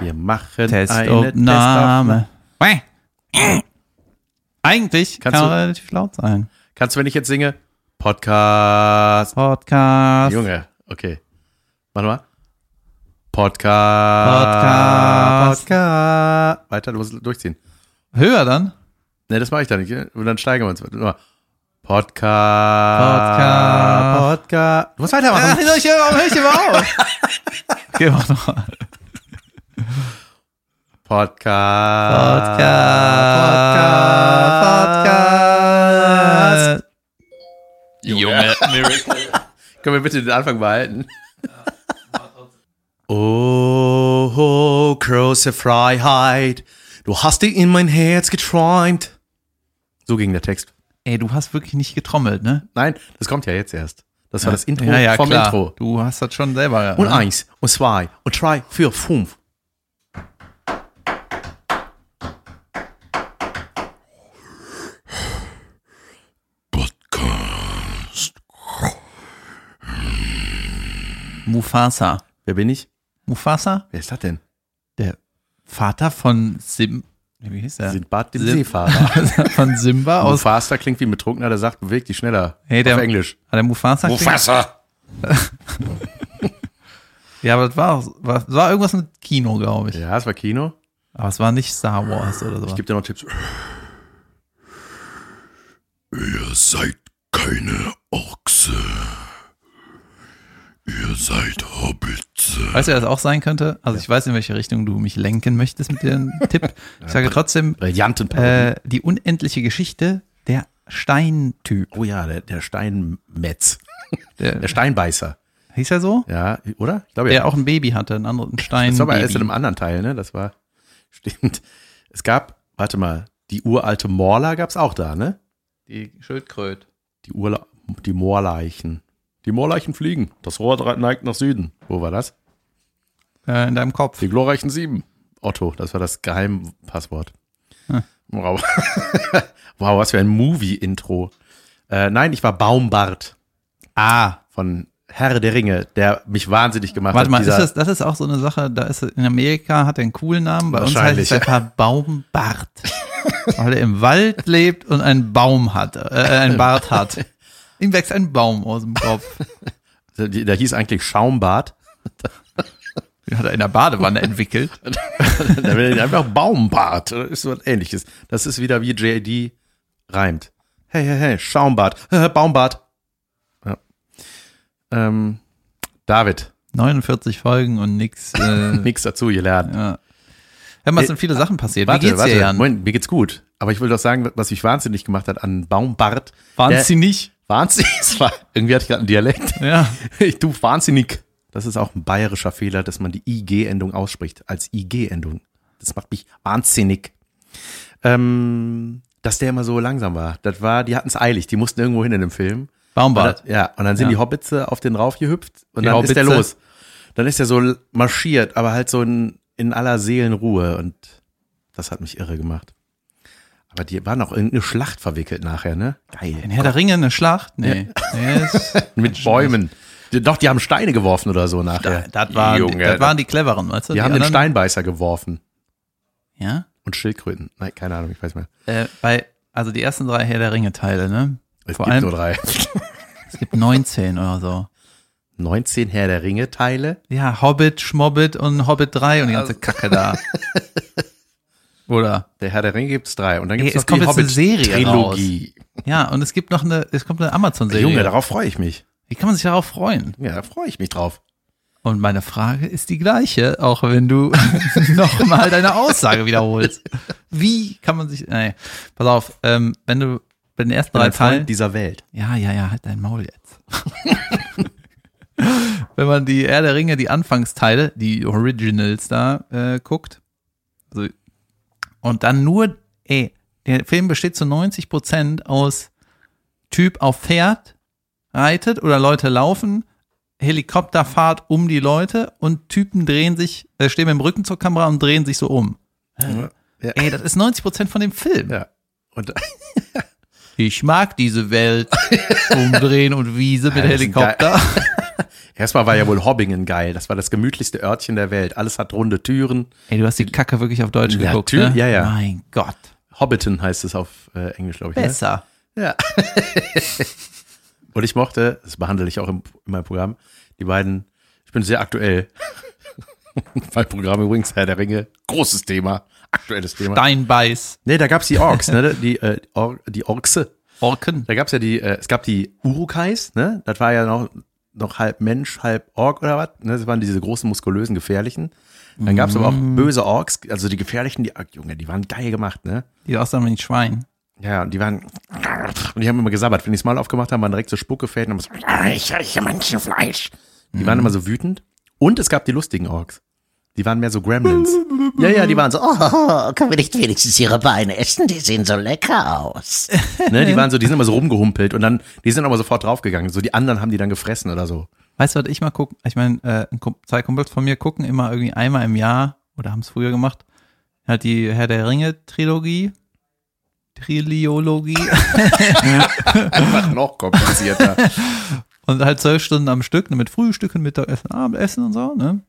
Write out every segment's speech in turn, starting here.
Wir machen eine Testaufnahme. Eigentlich Kannst kann du- relativ laut sein. Kannst du, wenn ich jetzt singe? Podcast. Podcast. Junge, okay. Warte mal. Podcast. Podcast. Podcast. Weiter, du musst durchziehen. Höher dann? Ne, das mache ich dann nicht. Und dann steigern wir uns. Podcast. Podcast. Podcast. Du musst weitermachen. Ach, ich, höre auf? okay, mach nochmal. Podcast. Podcast. Junge, Miracle. Können wir bitte den Anfang behalten? Oh, oh, große Freiheit, du hast dich in mein Herz geträumt. So ging der Text. Ey, du hast wirklich nicht getrommelt, ne? Nein, das kommt ja jetzt erst. Das war das Intro ja, ja, vom klar. Intro. Du hast das schon selber. Und ne? eins, und zwei, und drei, vier, fünf. Mufasa. Wer bin ich? Mufasa? Wer ist das denn? Der Vater von Sim. Wie hieß der? Sindbad dem Sim- Seefahrer. von Simba aus. Mufasa klingt wie ein Betrunkener, der sagt, beweg dich schneller. Hey, der- Auf Englisch. Ah, der Mufasa. Mufasa. Ja, aber das war, war, das war irgendwas mit Kino, glaube ich. Ja, es war Kino. Aber es war nicht Star Wars oder so. Ich gebe dir noch Tipps. Ihr seid keine Ochse. Ihr seid Hobbits. Weißt du, wer das auch sein könnte? Also ich weiß, in welche Richtung du mich lenken möchtest mit dem Tipp. Ich sage trotzdem, Brillanten äh, die unendliche Geschichte der Steintyp. Oh ja, der, der Steinmetz. Der, Der Steinbeißer. hieß er so? Ja, oder? Ich glaube Der ja. auch ein Baby hatte, einen anderen Stein. Das war aber erst in einem anderen Teil, ne? Das war, stimmt. Es gab, warte mal, die uralte Morla gab's auch da, ne? Die Schildkröte. Die Urla die Moorleichen. Die Moorleichen fliegen. Das Rohr neigt nach Süden. Wo war das? Äh, in deinem Kopf. Die glorreichen Sieben. Otto, das war das Geheimpasswort. Hm. Wow. wow, was für ein Movie-Intro. Äh, nein, ich war Baumbart Ah, von Herr der Ringe, der mich wahnsinnig gemacht warte hat. mal, ist das, das ist auch so eine Sache, da ist in Amerika hat er einen coolen Namen, bei uns heißt es einfach Baumbart. weil er im Wald lebt und einen Baum hat, äh, einen Bart hat. Ihm wächst ein Baum aus dem Kopf. der, der hieß eigentlich Schaumbart. Den hat er in der Badewanne entwickelt. Der will einfach Baumbart. Das ist so was ähnliches. Das ist wieder wie JD reimt. Hey, hey, hey, Schaumbart. Baumbart. Ja. Ähm, David, 49 Folgen und nix. Äh, nix dazu gelernt. ja. Hör es sind viele Sachen passiert. Wie Warte, geht's warte, dir, Jan? Moment, mir geht's gut. Aber ich will doch sagen, was mich wahnsinnig gemacht hat an Baumbart. Wahnsinnig. Wahnsinnig. Es war, irgendwie hatte ich gerade einen Dialekt. Ja. Ich tu wahnsinnig. Das ist auch ein bayerischer Fehler, dass man die IG-Endung ausspricht als IG-Endung. Das macht mich wahnsinnig. Ähm, dass der immer so langsam war. Das war, die hatten es eilig. Die mussten irgendwo hin in dem Film. Baumbart. Und dann, ja, und dann sind Ja. die Hobbits auf den rauf gehüpft und Die dann ist der Hobbitze. los. Dann ist er so marschiert, aber halt so in, in aller Seelenruhe und das hat mich irre gemacht. Aber die waren auch in irgendeine Schlacht verwickelt nachher, ne? Geil. In Herr der Ringe eine Schlacht? Nee. nee ist, Mit Bäumen. Die- Doch, die haben Steine geworfen oder so nachher. das, waren, Junge, das waren die cleveren, weißt du? die haben den anderen- Steinbeißer geworfen. Ja. Und Schildkröten. Nein, keine Ahnung, ich weiß mehr. Äh, bei, also die ersten drei Herr der Ringe-Teile, ne? Es Vor gibt allem- nur drei. Es gibt 19 oder so. 19 Herr der Ringe Teile. Ja, Hobbit, Schmobbit und Hobbit 3 und die ganze Kacke da. Oder? Der Herr der Ringe gibt's drei. Und dann gibt's es noch die Hobbit-Trilogie. Ja, und es gibt noch eine, es kommt eine Amazon-Serie. Junge, darauf freue ich mich. Wie kann man sich darauf freuen? Ja, da freue ich mich drauf. Und meine Frage ist die gleiche, auch wenn du nochmal deine Aussage wiederholst. Wie kann man sich, nee, pass auf, ähm, wenn du bei den ersten drei Teilen, dieser Welt. ja, ja, ja, halt dein Maul jetzt. wenn man die Herr der Ringe, die Anfangsteile, die Originals da äh, guckt, und dann nur, ey, der Film besteht zu 90 Prozent aus Typ auf Pferd reitet oder Leute laufen, Helikopterfahrt um die Leute und Typen drehen sich, äh, stehen mit dem Rücken zur Kamera und drehen sich so um. Ja. Ey, das ist 90 Prozent von dem Film. Ja. Und Ich mag diese Welt. Umdrehen und Wiese mit Helikopter. Erstmal war ja wohl Hobbingen geil. Das war das gemütlichste Örtchen der Welt. Alles hat runde Türen. Ey, du hast die Kacke wirklich auf Deutsch Ja, geguckt, natürlich, ne? ja, ja. Mein Gott. Hobbiton heißt es auf äh, Englisch, glaube ich. Ne? Besser. Ja. Und ich mochte, das behandle ich auch im, in meinem Programm, die beiden, ich bin sehr aktuell. mein Programm übrigens, Herr der Ringe, großes Thema, aktuelles Thema. Steinbeiß. Nee, da gab's die Orks, ne? Die, äh, Or die Orkse. Orken. Da gab's ja die, äh, es gab die Urukais, ne? Das war ja noch, noch halb Mensch, halb Ork oder was. Ne? Das waren diese großen, muskulösen, gefährlichen. Dann gab's aber auch böse Orks, also die gefährlichen, die, Junge, die waren geil gemacht, ne? Die aussahen wie ein Schwein. Ja, und die waren, und die haben immer gesabbert. Wenn die das Mal aufgemacht haben, waren direkt so Spuckefäden und haben so, "Ah, ich rieche Menschenfleisch. Die waren immer so wütend. Und es gab die lustigen Orks. Die waren mehr so Gremlins. ja, ja, die waren so, oh, Können wir nicht wenigstens ihre Beine essen? Die sehen so lecker aus. ne, die waren so, die sind immer so rumgehumpelt und dann, die sind aber sofort draufgegangen. So die anderen haben die dann gefressen oder so. Weißt du, was ich mal gucke? Ich meine, äh, zwei Kumpels von mir gucken immer irgendwie einmal im Jahr oder haben es früher gemacht. Halt die Herr der Ringe Trilogie. Triliologie. Einfach noch komplizierter. und halt zwölf Stunden am Stück, ne, mit Frühstücken, Mittagessen, Abendessen und so, ne?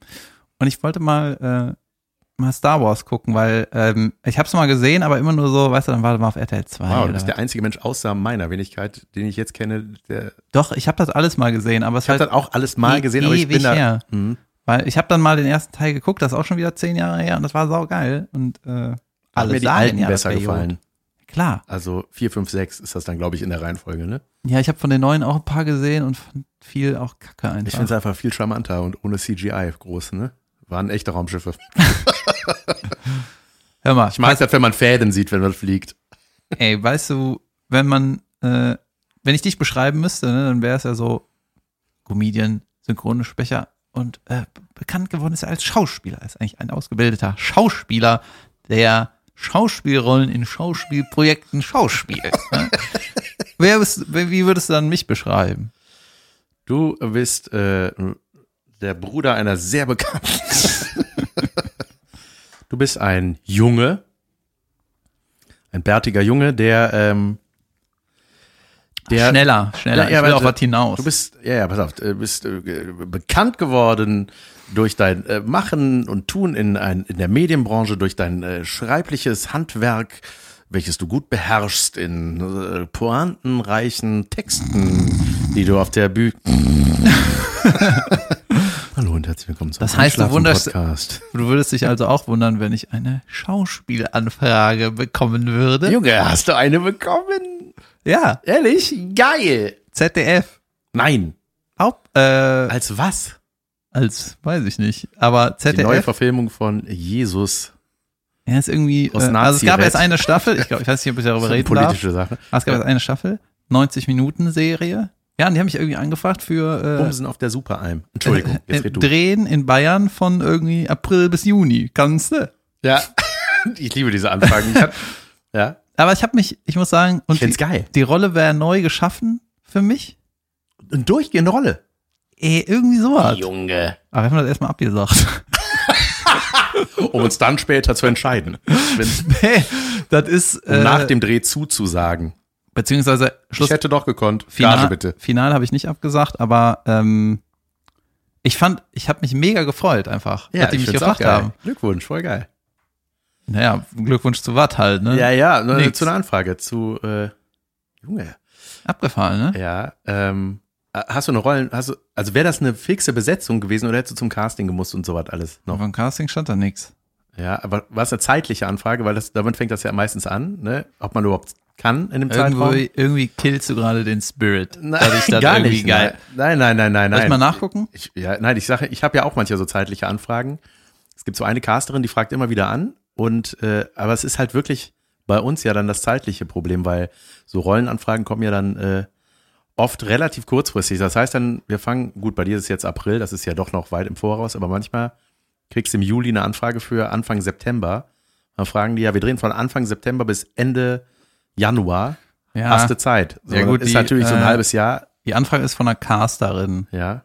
Und ich wollte mal, äh, mal Star Wars gucken, weil ähm, ich hab's mal gesehen, aber immer nur so, weißt du, dann war mal auf RTL 2. wow, du bist der einzige Mensch außer meiner Wenigkeit, den ich jetzt kenne, der, Doch, ich habe das alles mal gesehen, aber es ich habe halt das auch alles mal e- gesehen, aber ich bin da, her. Mhm. Weil ich habe dann mal den ersten Teil geguckt, das ist auch schon wieder zehn Jahre her und das war saugeil. Und äh, alle mir die alten ja, das besser gefallen. Klar. Also 4, 5, 6 ist das dann, glaube ich, in der Reihenfolge, ne? Ja, ich habe von den neuen auch ein paar gesehen und fand viel auch Kacke einfach. Ich finde es einfach viel charmanter und ohne CGI groß, ne? Waren echte Raumschiffe. Hör mal, Ich mag das, wenn man Fäden sieht, wenn man fliegt. ey, weißt du, wenn man, äh, wenn ich dich beschreiben müsste, ne, dann wäre es ja so Comedian, Synchronsprecher und äh, bekannt geworden ist er als Schauspieler, ist eigentlich ein ausgebildeter Schauspieler, der Schauspielrollen in Schauspielprojekten schauspielt. ne? Wer bist, wie würdest du dann mich beschreiben? Du bist äh, der Bruder einer sehr bekannten. du bist ein Junge, ein bärtiger Junge, der ähm, der schneller, schneller. Ja, ich will aber auf was hinaus. Du bist, ja, ja, pass auf, du bist äh, bekannt geworden durch dein äh, Machen und Tun in, ein, in der Medienbranche, durch dein äh, schreibliches Handwerk, welches du gut beherrschst in äh, pointenreichen Texten, die du auf der Bühne. Hallo und herzlich willkommen zum Das heißt, du wunderst- Podcast. Du würdest dich also auch wundern, wenn ich eine Schauspielanfrage bekommen würde. Junge, hast du eine bekommen? Ja, Ehrlich? Geil. ZDF. Nein. Haupt, äh, Als was? als, weiß ich nicht, aber Die neue ZDF. Verfilmung von Jesus. Ja, ist irgendwie, Aus äh, also es gab jetzt eine Staffel, ich glaube, ich weiß nicht, ob ich darüber reden darf. politische Sache. Aber es gab jetzt eine Staffel, 90 Minuten Serie. Ja, und die haben mich irgendwie angefragt für äh, Bumsen auf der Superalm. Entschuldigung, jetzt red du. Drehen in Bayern von irgendwie April bis Juni. Kannst du? Ja, ich liebe diese Anfragen. Ich hab, ja, Aber ich habe mich, ich muss sagen, und ich find's die, geil. die Rolle wäre neu geschaffen für mich. Eine durchgehende Rolle. Eh, irgendwie sowas. Junge. Aber wir haben das erstmal abgesagt. Um uns dann später zu entscheiden. Wenn, Nee, das ist um äh, nach dem Dreh zuzusagen. Beziehungsweise Schluss Ich hätte doch gekonnt. Final, Gage bitte. Final habe ich nicht abgesagt, aber ähm, ich fand, ich habe mich mega gefreut einfach, dass die ich mich gefragt haben. Glückwunsch, voll geil. Naja, Glückwunsch zu was halt, ne? Ja, ja, nur Nix. zu einer Anfrage. Zu, äh, Junge. Abgefahren, ne? Ja, ähm, hast du eine Rollen, hast du, also wäre das eine fixe Besetzung gewesen oder hättest du zum Casting gemusst und sowas alles noch? Vom Casting stand da nix. Ja, aber war es eine zeitliche Anfrage, weil das, damit fängt das ja meistens an, ne? Ob man überhaupt kann in dem Zeitraum. irgendwie killst du gerade den Spirit. Nein, dass ich das gar irgendwie nicht. geil. Nein, nein, nein, nein, Soll ich mal nachgucken? Ich, ja, nein, ich sage, ich habe ja auch manchmal so zeitliche Anfragen. Es gibt so eine Casterin, die fragt immer wieder an und äh, aber es ist halt wirklich bei uns ja dann das zeitliche Problem, weil so Rollenanfragen kommen ja dann äh, oft relativ kurzfristig. Das heißt dann, wir fangen, gut, bei dir ist es jetzt April, das ist ja doch noch weit im Voraus, aber manchmal kriegst du im Juli eine Anfrage für Anfang September. Dann fragen die ja, wir drehen von Anfang September bis Ende Januar. Ja. Hast du Zeit? So, Ja, gut, ist die, natürlich so ein äh, halbes Jahr. Die Anfrage ist von einer Casterin. Ja.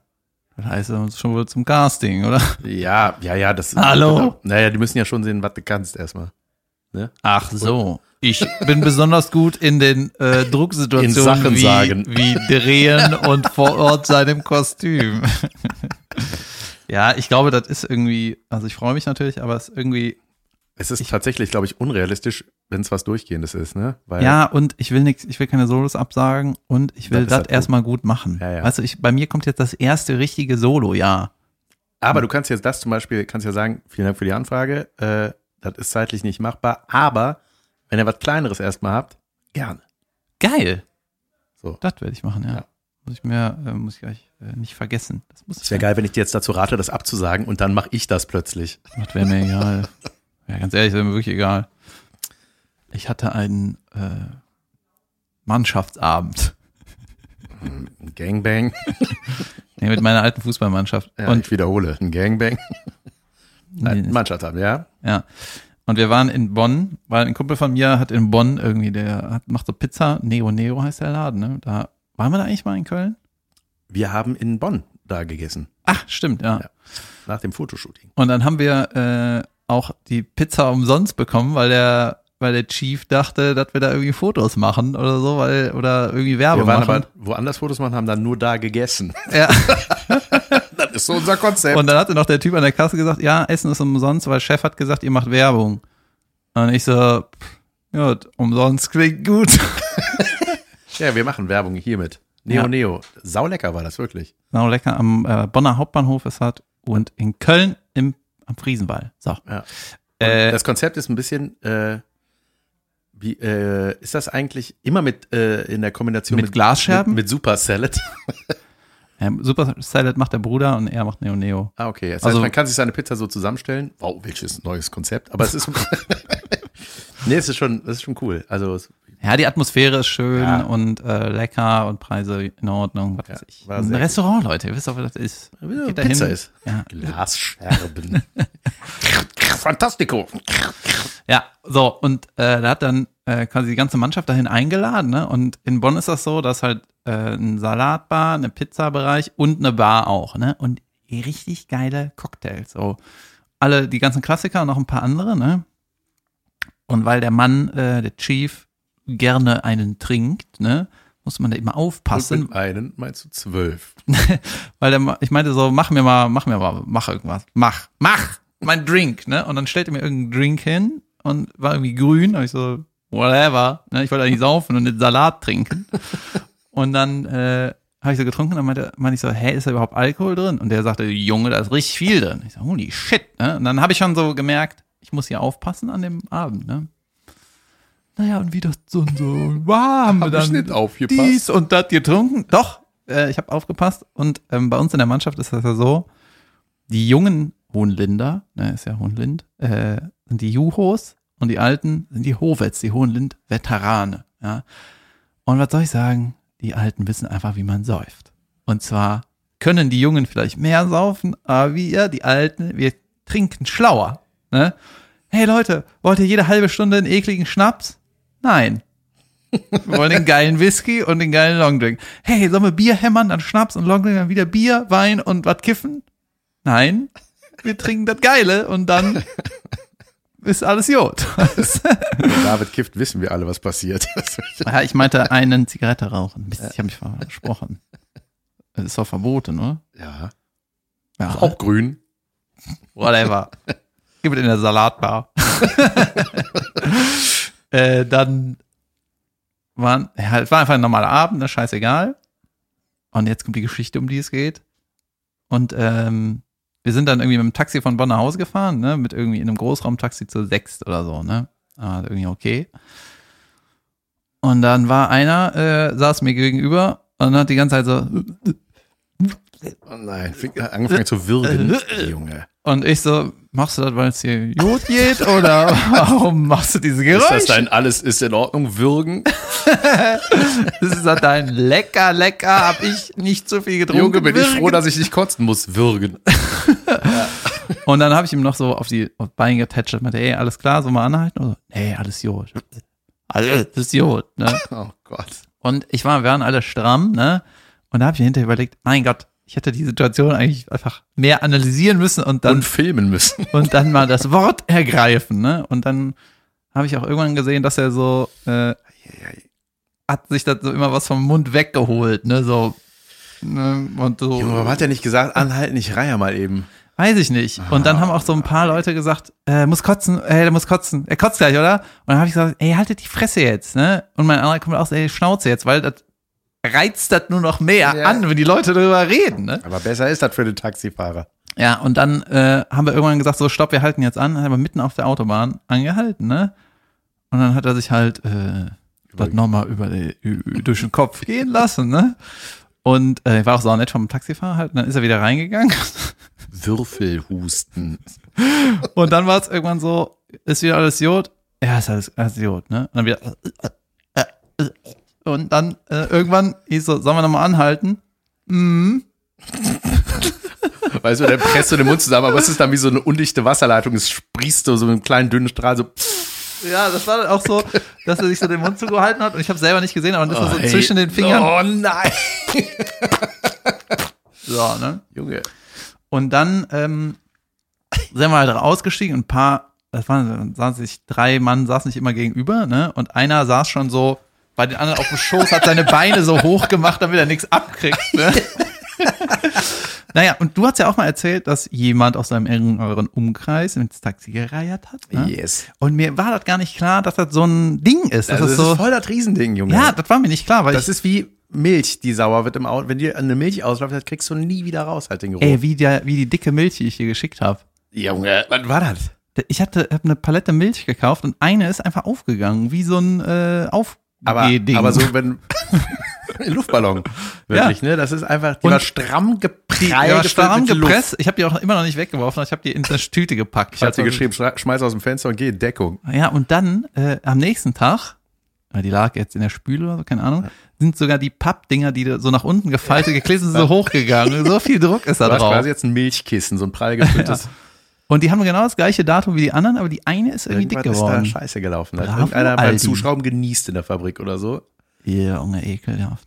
Das heißt, schon wohl zum Casting, oder? Ja, ja, ja, das Hallo? Genau. Naja, die müssen ja schon sehen, was du kannst erstmal. Ach so. Ich bin besonders gut in den äh, In Drucksituationen Sachen wie, sagen. wie Drehen und vor Ort seinem Kostüm. ja, ich glaube, das ist irgendwie, also ich freue mich natürlich, aber es ist irgendwie, Es ist tatsächlich, glaube ich, unrealistisch, wenn es was Durchgehendes ist, ne? Weil ja, und ich will nichts, ich will keine Solos absagen und ich will Das erstmal gut machen. Ja, ja. Du, ich, bei mir kommt jetzt das erste richtige Solo-Jahr. Aber du kannst jetzt das zum Beispiel, kannst ja sagen, vielen Dank für die Anfrage, äh, das ist zeitlich nicht machbar, aber wenn ihr was Kleineres erstmal habt, gerne. Geil. So. Das werde ich machen, ja. Ja. Muss ich mir, äh, muss ich gleich äh, nicht vergessen. Das muss Es wäre geil, wenn ich dir jetzt dazu rate, das abzusagen und dann mache ich das plötzlich. Das wäre mir egal. Ja, ganz ehrlich, wäre mir wirklich egal. Ich hatte einen äh, Mannschaftsabend Ein Gangbang. nee, mit meiner alten Fußballmannschaft. Ja, und ich wiederhole, ein Gangbang. Nein, Nee. Mannschaft haben, ja. Ja. Und wir waren in Bonn, weil ein Kumpel von mir hat in Bonn irgendwie, der hat, macht so Pizza, Neo Neo heißt der Laden, ne? Da waren wir da eigentlich mal in Köln? Wir haben in Bonn da gegessen, Ach, stimmt, ja. Ja. nach dem Fotoshooting. Und dann haben wir äh, auch die Pizza umsonst bekommen, weil der, weil der Chief dachte, dass wir da irgendwie Fotos machen oder so, weil, oder irgendwie Werbung Wir waren machen. aber woanders Fotos machen, haben dann nur da gegessen. ja. Das ist so unser Konzept. Und dann hatte noch der Typ an der Kasse gesagt, ja, Essen ist umsonst, weil Chef hat gesagt, ihr macht Werbung. Und ich so, ja, umsonst klingt gut. ja, wir machen Werbung hiermit. Neo Ja. Neo. Saulecker war das wirklich. Genau, lecker. Am äh, Bonner Hauptbahnhof ist das und in Köln im, am Friesenwall. So. Ja. Äh, das Konzept ist ein bisschen, äh, wie, äh, ist das eigentlich immer mit äh, in der Kombination Mit Glasscherben? Mit, mit Super Salad. ja, Super Salad macht der Bruder und er macht Neo Neo. Ah, okay. Das Also- heißt, man kann sich seine Pizza so zusammenstellen. Wow, welches neues Konzept. Aber es ist, nee, es ist schon, es ist schon cool. Also, es, Ja, die Atmosphäre ist schön Ja. und äh, lecker und Preise in Ordnung. Was Ja, weiß ich. Ein Restaurant, Leute, ihr wisst doch, was das ist. Geht da Pizza hin. ist. Ja. Glasscherben. Fantastico. Ja, so, und äh, da hat dann äh, quasi die ganze Mannschaft dahin eingeladen, ne? Und in Bonn ist das so, dass halt äh, ein Salatbar, eine Pizzabereich und eine Bar auch, ne? Und richtig geile Cocktails. So. Alle, die ganzen Klassiker und noch ein paar andere, ne? Und weil der Mann, äh, der Chief, gerne einen trinkt, ne? Muss man da immer Und aufpassen. mit einen meinst du zwölf. Weil der, ich meinte so, mach mir mal, mach mir mal, mach irgendwas. Mach, mach, mein Drink, ne? Und dann stellte mir irgendein Drink hin und war irgendwie grün. Und ich so, whatever. Ne? Ich wollte eigentlich saufen und den Salat trinken. Und dann äh, habe ich so getrunken und dann meinte, meinte ich so, hä, ist da überhaupt Alkohol drin? Und der sagte, Junge, da ist richtig viel drin. Ich so, holy shit. Ne? Und dann habe ich schon so gemerkt, ich muss hier aufpassen an dem Abend, ne? Naja, und wie das so und so war, haben wir ich nicht aufgepasst. dies und das getrunken. Doch, äh, ich habe aufgepasst. Und ähm, bei uns in der Mannschaft ist das ja so, die jungen Hohenlinder, ne, ist ja Hohenlind, äh, sind die Juhos und die Alten sind die Hovets, die Hohenlind-Veterane. Ja. Und was soll ich sagen? Die Alten wissen einfach, wie man säuft. Und zwar können die Jungen vielleicht mehr saufen, aber wir, die Alten, wir trinken schlauer. Ne? Hey Leute, wollt ihr jede halbe Stunde einen ekligen Schnaps? Nein. Wir wollen den geilen Whisky und den geilen Longdrink. Hey, sollen wir Bier hämmern, dann Schnaps und Longdrink, dann wieder Bier, Wein und was kiffen? Nein. Wir trinken das Geile und dann ist alles Jod. Wenn David kifft, wissen wir alle, was passiert. ja, ich meinte einen Zigarette rauchen. Mist, Ich habe mich versprochen. Das ist doch verboten, oder? ja. Ja, Auch grün. whatever. Gib es in der Salatbar. äh, dann waren, ja, es war einfach ein normaler Abend, ne, scheißegal. Und jetzt kommt die Geschichte, um die es geht. Und ähm, wir sind dann irgendwie mit dem Taxi von Bonn nach Hause gefahren, ne, mit irgendwie in einem Großraumtaxi zu sechst oder so, ne. Ah, irgendwie okay. Und dann war einer, äh, saß mir gegenüber und hat die ganze Zeit so, Oh nein, angefangen zu würgen, Junge. Und ich so, machst du das, weil es hier gut geht oder warum machst du diese Ist Geräusche? das dein alles ist in Ordnung, würgen? Das ist das dein lecker, lecker, hab ich nicht so viel getrunken. Junge, bin ich froh, dass ich nicht kotzen muss, würgen. Und dann habe ich ihm noch so auf die auf Beine getatscht und meinte, ey, alles klar, so mal anhalten? Und so, nee, alles Jod. Alles ist Jod, ne? Oh Gott. Und ich war, wir waren alle stramm, ne? Und da habe ich hinterher überlegt, mein Gott, ich hätte die Situation eigentlich einfach mehr analysieren müssen und dann Und filmen müssen. und dann mal das Wort ergreifen, ne? Und dann habe ich auch irgendwann gesehen, dass er so äh, hat sich da so immer was vom Mund weggeholt, ne, so ne, und so. Junge, warum hat er nicht gesagt, anhalten, ich reihe mal eben? Weiß ich nicht. Und dann haben auch so ein paar Leute gesagt, äh, muss kotzen, äh, der muss kotzen. Er kotzt gleich, oder? Und dann habe ich gesagt, ey, haltet die Fresse jetzt, ne? Und mein anderer kommt auch ey, Schnauze jetzt, weil das reizt das nur noch mehr Ja. an, wenn die Leute darüber reden, ne? Aber besser ist das für den Taxifahrer. Ja, und dann äh, haben wir irgendwann gesagt, so, stopp, wir halten jetzt an. Dann haben wir mitten auf der Autobahn angehalten, ne? Und dann hat er sich halt äh, das nochmal über durch den Kopf gehen lassen, ne? Und äh, war auch so nett vom Taxifahrer halt. Und dann ist er wieder reingegangen. Würfelhusten. Und dann war es irgendwann so, ist wieder alles Jod? Ja, ist alles, alles Jod, ne? Und dann wieder. Und dann äh, irgendwann hieß so, sollen wir nochmal anhalten? Weißt du, dann presst du den Mund zusammen, aber es ist dann wie so eine undichte Wasserleitung. Es sprießt so, so mit einem kleinen dünnen Strahl so. Ja, das war dann auch so, dass er sich so den Mund zugehalten hat und ich habe selber nicht gesehen, aber dann ist er so zwischen den Fingern. Oh nein. So, ne? Junge. Und dann ähm, sind wir halt ausgestiegen und ein paar, das waren, saßen sich drei Mann saßen sich immer gegenüber, ne? Und einer saß schon so bei den anderen auf dem Schoß, hat seine Beine so hoch gemacht, damit er nichts abkriegt, ne? Naja, und du hast ja auch mal erzählt, dass jemand aus seinem engeren Umkreis ins Taxi gereiert hat. Ne? Yes. Und mir war das gar nicht klar, dass das so ein Ding ist. Also das das so, ist voll das Riesending, Junge. ja, das war mir nicht klar, weil das ist wie Milch, die sauer wird im Auto. Wenn dir eine Milch ausläuft, das kriegst du nie wieder raus, halt den Geruch. ey, wie, der, wie die dicke Milch, die ich dir geschickt habe. Junge, was war das? Ich hatte hab eine Palette Milch gekauft und eine ist einfach aufgegangen, wie so ein äh, Aber, aber so, wenn. Luftballon. Wirklich, ne? Das ist einfach. Die Und war stramm gefüllt stramm gepresst. Ich habe die auch immer noch nicht weggeworfen, ich habe die in eine Tüte gepackt. Ich hab dir Also- geschrieben, schmeiß aus dem Fenster und geh in Deckung. Ja, und dann äh, am nächsten Tag, weil die lag jetzt in der Spüle oder so, keine Ahnung, sind sogar die Pappdinger, die so nach unten gefaltet, geklebt sind, so hochgegangen. So viel Druck ist da Du drauf. quasi jetzt ein Milchkissen, so ein prall gefülltes. Und die haben genau das gleiche Datum wie die anderen, aber die eine ist irgendwie dick Irgendwas ist da geworden. scheiße gelaufen. Da hat Bravo, irgendeiner beim Aldi. Zuschrauben genießt in der Fabrik oder so. Ja, Junge, ekelhaft.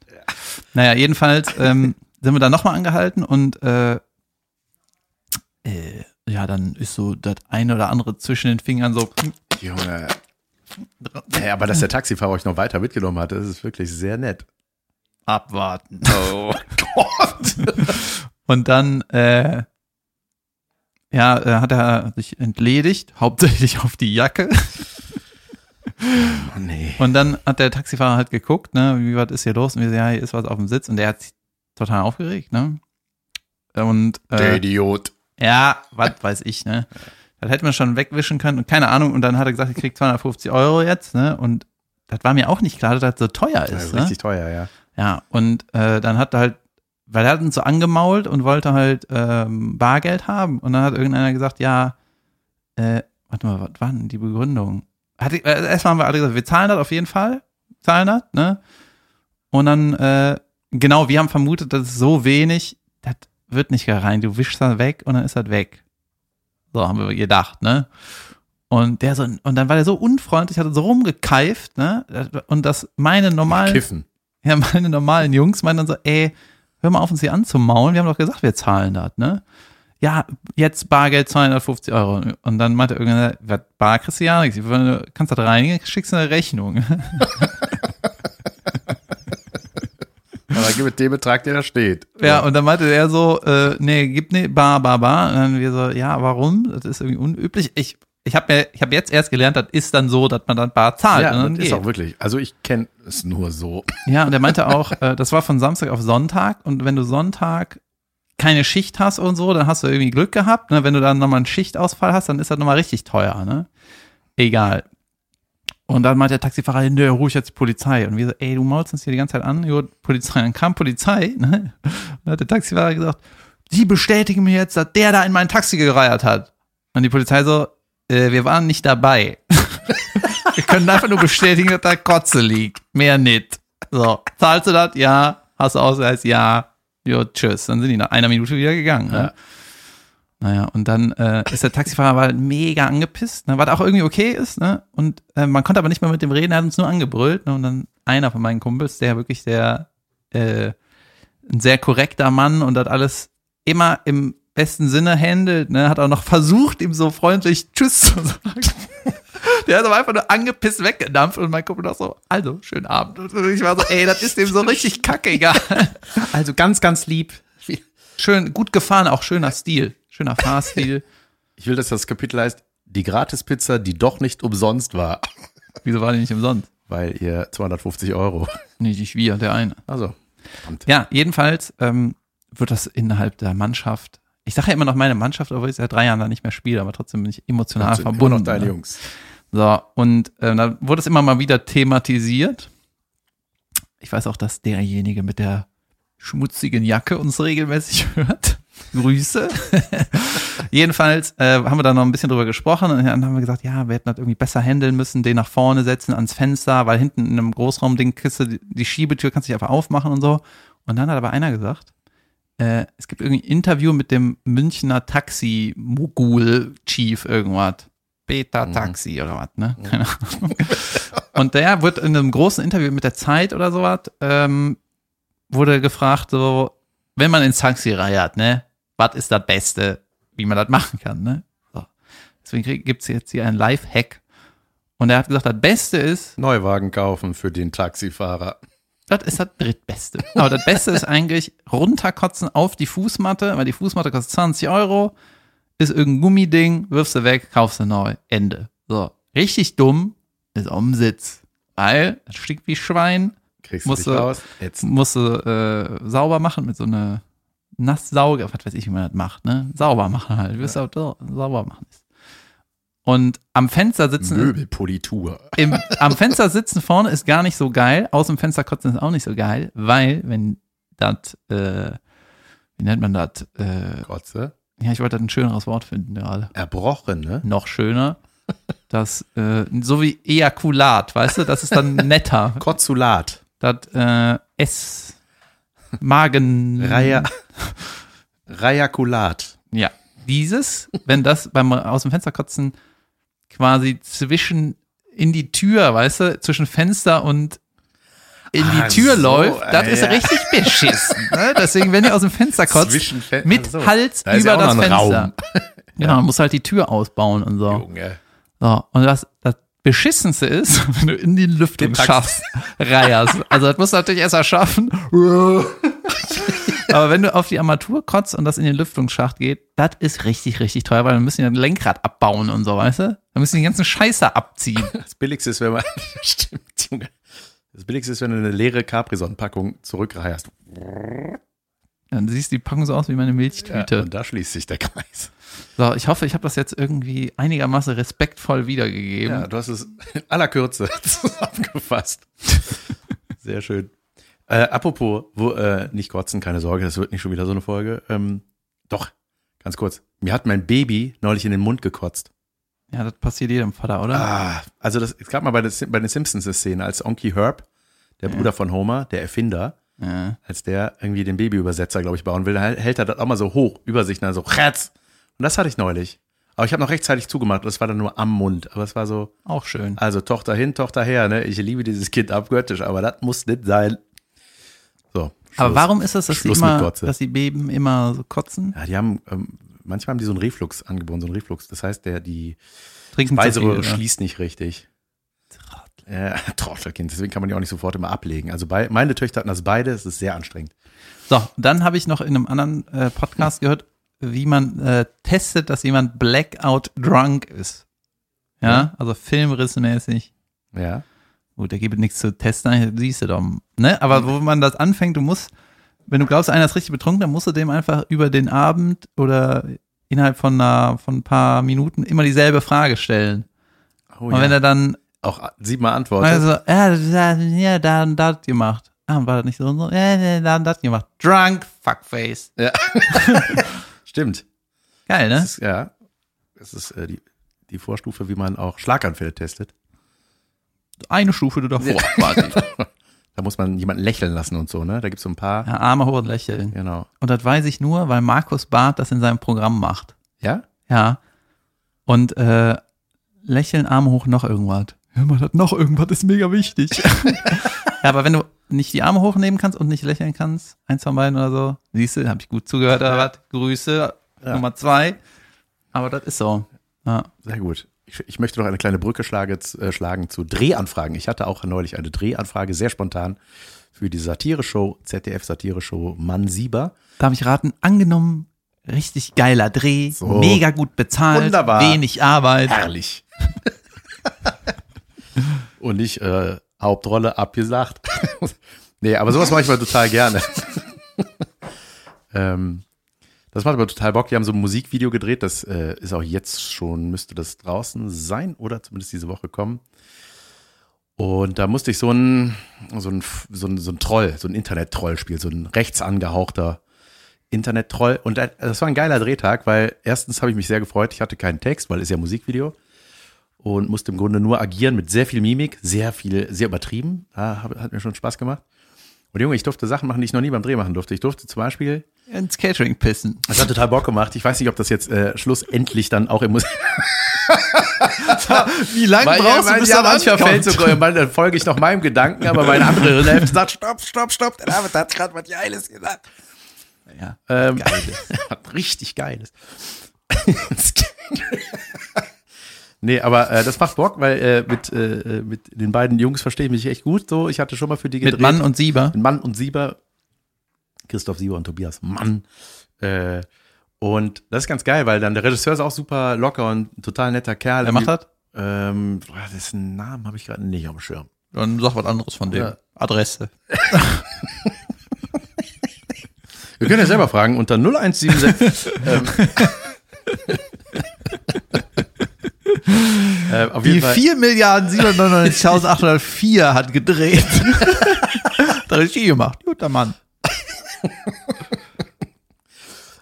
Naja, jedenfalls ähm, sind wir dann nochmal angehalten und äh, äh, ja, dann ist so das eine oder andere zwischen den Fingern so. Junge. Hey, aber dass der Taxifahrer euch noch weiter mitgenommen hat, das ist wirklich sehr nett. Abwarten. Oh Gott. Und dann, äh, ja, äh, hat er sich entledigt, hauptsächlich auf die Jacke. Oh nee. Und dann hat der Taxifahrer halt geguckt, ne, wie was ist hier los? Und wir so, ja, hier ist was auf dem Sitz. Und der hat sich total aufgeregt, ne? Und Der äh, Idiot. ja, was weiß ich, ne? Das hätte man schon wegwischen können und keine Ahnung. Und dann hat er gesagt, ich krieg 250 Euro jetzt, ne? Und das war mir auch nicht klar, dass das so teuer Das ist, ist ne? richtig teuer, ja. Ja, und äh, dann hat er halt, weil er hat uns so angemault und wollte halt ähm, Bargeld haben. Und dann hat irgendeiner gesagt, ja, äh, warte mal, was war denn die Begründung? Hat, äh, erstmal haben wir alle gesagt, wir zahlen das auf jeden Fall, zahlen das, ne? Und dann, äh, genau, wir haben vermutet, das ist so wenig, das wird nicht rein. Du wischst das weg und dann ist das weg. So haben wir gedacht, ne? Und der so, und dann war der so unfreundlich, hat so rumgekeift, ne? Und das meine normalen Kiffen. ja, meine normalen Jungs meinen dann so, ey, hör mal auf, uns hier anzumaulen. Wir haben doch gesagt, wir zahlen das, ne? Ja, jetzt Bargeld 250 Euro. Und dann meinte irgendeiner, was, Bar kriegst du ja nichts. Du kannst das reinigen, schickst du eine Rechnung. Aber gib mit dem Betrag, der da steht. Ja, und dann meinte er so, äh, nee, gib ne, Bar, Bar, Bar. Und dann wir so, ja, warum? Das ist irgendwie unüblich. Ich, ich habe mir, ich habe jetzt erst gelernt, das ist dann so, dass man dann Bar zahlt. Ja, das ist geht. auch wirklich. Also ich kenne es nur so. Ja, und er meinte auch, äh, das war von Samstag auf Sonntag und wenn du Sonntag keine Schicht hast und so, dann hast du irgendwie Glück gehabt. Ne? Wenn du dann nochmal einen Schichtausfall hast, dann ist das nochmal richtig teuer. Ne? Egal. Und dann meinte der Taxifahrer, nö, ruhig jetzt die Polizei. Und wir so, ey, du maulst uns hier die ganze Zeit an, jo, Polizei. Dann kam Polizei, ne? Und dann hat der Taxifahrer gesagt, die bestätigen mir jetzt, dass der da in mein Taxi gereiert hat. Und die Polizei so, äh, wir waren nicht dabei. wir können einfach nur bestätigen, dass da Kotze liegt. Mehr nicht. So, zahlst du das? Ja. Hast du Ausweis? Ja. Jo, tschüss. Dann sind die nach einer Minute wieder gegangen. Ne? Ja. Naja, und dann äh, ist der Taxifahrer halt mega angepisst, ne, was auch irgendwie okay ist, ne? Und äh, man konnte aber nicht mehr mit dem reden, er hat uns nur angebrüllt, ne? Und dann einer von meinen Kumpels, der wirklich der äh, ein sehr korrekter Mann und das alles immer im besten Sinne handelt, ne, hat auch noch versucht, ihm so freundlich Tschüss zu sagen. Der ist aber einfach nur angepisst weggedampft und mein Kumpel noch so, also, schönen Abend. Und ich war so, ey, das ist dem so richtig kacke egal. Also ganz, ganz lieb. Schön, gut gefahren, auch schöner Stil. Schöner Fahrstil. Ich will, dass das Kapitel heißt, die Gratispizza, die doch nicht umsonst war. Wieso war die nicht umsonst? Weil ihr 250 Euro. Nicht ich, wir, der eine. Also, verdammt. Ja, jedenfalls ähm, wird das innerhalb der Mannschaft. Ich sage ja immer noch meine Mannschaft, obwohl ich seit drei Jahren da nicht mehr spiele, aber trotzdem bin ich emotional immer verbunden. noch deine ne? Jungs. So, und äh, da wurde es immer mal wieder thematisiert. Ich weiß auch, dass derjenige mit der schmutzigen Jacke uns regelmäßig hört. Grüße. Jedenfalls äh, haben wir da noch ein bisschen drüber gesprochen und dann haben wir gesagt, ja, wir hätten das irgendwie besser handeln müssen, den nach vorne setzen ans Fenster, weil hinten in einem Großraumding du die, Schiebetür, kannst dich einfach aufmachen und so. Und dann hat aber einer gesagt, äh, es gibt irgendwie ein Interview mit dem Münchner Taxi-Mogul-Chief irgendwas. Beta Taxi oder was, ne? Keine Ahnung. Und der wird in einem großen Interview mit der Zeit oder sowas, ähm, wurde gefragt, so, wenn man ins Taxi reiert, ne, was ist das Beste, wie man das machen kann, ne? So. Deswegen krieg- gibt's jetzt hier einen Live-Hack. Und er hat gesagt, das Beste ist, Neuwagen kaufen für den Taxifahrer. Das ist das Drittbeste. Aber das Beste ist eigentlich runterkotzen auf die Fußmatte, weil die Fußmatte kostet 20 Euro, ist irgendein Gummiding, wirfst du weg, kaufst du neu. Ende. So. Richtig dumm ist auf dem Sitz. Weil, das stinkt wie Schwein, Kriegst du Musst du- raus? Jetzt musst du äh, sauber machen mit so einer Nasssauger, was weiß ich, wie man das macht, ne? Sauber machen halt. Du wirst auch da- sauber machen. Und am Fenster sitzen Möbelpolitur. im, am Fenster sitzen vorne ist gar nicht so geil. Aus dem Fenster kotzen ist auch nicht so geil, weil wenn das, äh, wie nennt man das? Äh, Kotze. ja, ich wollte ein schöneres Wort finden gerade. Erbrochen, ne? Noch schöner. Das, äh, so wie Ejakulat, weißt du, das ist dann netter. Kotzulat. Das, äh, S, Magen. Raya. Rayakulat. Ja. Dieses, wenn das beim aus dem Fenster kotzen quasi zwischen in die Tür, weißt du, zwischen Fenster und in die Ah, Tür so, läuft, das äh, ist ja. richtig beschissen. Ne? Deswegen, wenn ihr aus dem Fenster kotzt, Fen- mit so. Hals Da über ja auch das Fenster. Genau, man muss halt die Tür ausbauen und so. Junge. so. Und das, das Beschissenste ist, wenn du in die Lüftung schaffst, reierst. Also das musst du natürlich erst mal schaffen. Aber wenn du auf die Armatur kotzt und das in den Lüftungsschacht geht, das ist richtig, richtig teuer, weil dann müssen die ein Lenkrad abbauen und so, weißt du? Dann müssen die ganzen Scheiße abziehen. Das Billigste ist, wenn man. Stimmt, Junge. Das Billigste ist, wenn du eine leere Capri-Sonne-Packung zurückreierst. Dann siehst du die Packung so aus wie meine Ja, Milchtüte. und da schließt sich der Kreis. So, ich hoffe, ich habe das jetzt irgendwie einigermaßen respektvoll wiedergegeben. Ja, du hast es in aller Kürze zusammengefasst. Sehr schön. Äh, apropos, wo, äh, nicht kotzen, keine Sorge, das wird nicht schon wieder so eine Folge. Ähm, doch, ganz kurz. Mir hat mein Baby neulich in den Mund gekotzt. Ja, das passiert jedem Vater, oder? Ah, also das, es gab mal bei, den Sim- bei den Simpsons eine Szene, als Onky Herb, der Bruder von Homer, der Erfinder, Ja. als der irgendwie den Babyübersetzer, glaube ich, bauen will, dann hält er das auch mal so hoch über sich, dann so, Ratz. Und das hatte ich neulich. Aber ich habe noch rechtzeitig zugemacht, das war dann nur am Mund. Aber es war so, Auch schön. also Tochter hin, Tochter her, ne? Ich liebe dieses Kind abgöttisch, aber das muss nicht sein. Aber warum ist es, dass, die Schluss mit immer, dass die Babyen immer so kotzen? Ja, die haben, ähm, manchmal haben die so einen Reflux angeboren, so einen Reflux. Das heißt, der, die Trinken Speiseröhre schließt nicht richtig. Ja, Trottelkind, deswegen kann man die auch nicht sofort immer ablegen. Also bei, meine Töchter hatten das beide, es ist sehr anstrengend. So, dann habe ich noch in einem anderen äh, Podcast gehört, wie man äh, testet, dass jemand blackout drunk ist. Ja, Ja. also filmrissmäßig. Ja. Gut, da gibt es nichts zu testen, siehst du doch. Ne? Aber wo man das anfängt, du musst, wenn du glaubst, einer ist richtig betrunken, dann musst du dem einfach über den Abend oder innerhalb von, einer, von ein paar Minuten immer dieselbe Frage stellen. Oh, Und wenn er dann auch siebenmal antwortet. also, ja, ja, da und das gemacht. Ah, war das nicht so und so? Ja, ja, da und das gemacht. Drunk, fuckface. ja. Stimmt. Geil, ne? Das ist, ja. Das ist äh, die, die Vorstufe, wie man auch Schlaganfälle testet. Eine Stufe davor, quasi. Da muss man jemanden lächeln lassen und so, ne? Da gibt's so ein paar. Ja, Arme hoch und lächeln. Genau. Und das weiß ich nur, weil Markus Barth das in seinem Programm macht. Ja? Ja. Und äh, lächeln, Arme hoch, noch irgendwas. Hör mal, das noch irgendwas ist mega wichtig. ja, aber wenn du nicht die Arme hochnehmen kannst und nicht lächeln kannst, eins von beiden oder so, siehst du, habe ich gut zugehört oder was? Grüße, Ja. Nummer zwei. Aber das ist so. Ja. Sehr gut. Ich, ich möchte noch eine kleine Brücke schlage, äh, schlagen zu Drehanfragen. Ich hatte auch neulich eine Drehanfrage, sehr spontan, für die Satire-Show, ZDF-Satire-Show Mann Sieber. Darf ich raten? Angenommen, richtig geiler Dreh, So. mega gut bezahlt, Wunderbar. wenig Arbeit. Herrlich. Und nicht äh, Hauptrolle abgesagt. nee, aber sowas mache ich mal total gerne. ähm, das macht aber total Bock. Die haben so ein Musikvideo gedreht. Das äh, ist auch jetzt schon, müsste das draußen sein oder zumindest diese Woche kommen. Und da musste ich so ein, so ein, so ein, so ein Troll, so ein Internet-Troll spielen, so ein rechts angehauchter Internet-Troll. Und da- das war ein geiler Drehtag, weil erstens habe ich mich sehr gefreut. Ich hatte keinen Text, weil es ja Musikvideo und musste im Grunde nur agieren mit sehr viel Mimik, sehr viel, sehr übertrieben. Da hat mir schon Spaß gemacht. Und Junge, ich durfte Sachen machen, die ich noch nie beim Dreh machen durfte. Ich durfte zum Beispiel, Ins Catering pissen. das hat total Bock gemacht. Ich weiß nicht, ob das jetzt äh, schlussendlich dann auch im Musik. Wie lange brauchst ja, du, bis ja, manchmal fällt so, dann folge ich noch meinem Gedanken, aber meine andere Hälfte sagt, stopp, stopp, stopp, der David hat gerade was Geiles gesagt. Ja. Ähm, richtig geiles. Nee, aber äh, das macht Bock, weil äh, mit, äh, mit den beiden Jungs verstehe ich mich echt gut. So, ich hatte schon mal für die Mit Mann und Sieber. mit Mann und Sieber. Christoph Sieber und Tobias Mann. Äh, und das ist ganz geil, weil dann der Regisseur ist auch super locker und ein total netter Kerl. Wer macht das? Ähm, boah, dessen Namen habe ich gerade nicht auf dem Schirm. Dann sag was anderes von dem. Ja. Adresse. Wir können ja selber fragen unter 0176. ähm, äh, auf jeden Die Fall. 4 Milliarden 799.804 hat gedreht. da Regie gemacht. Guter Mann.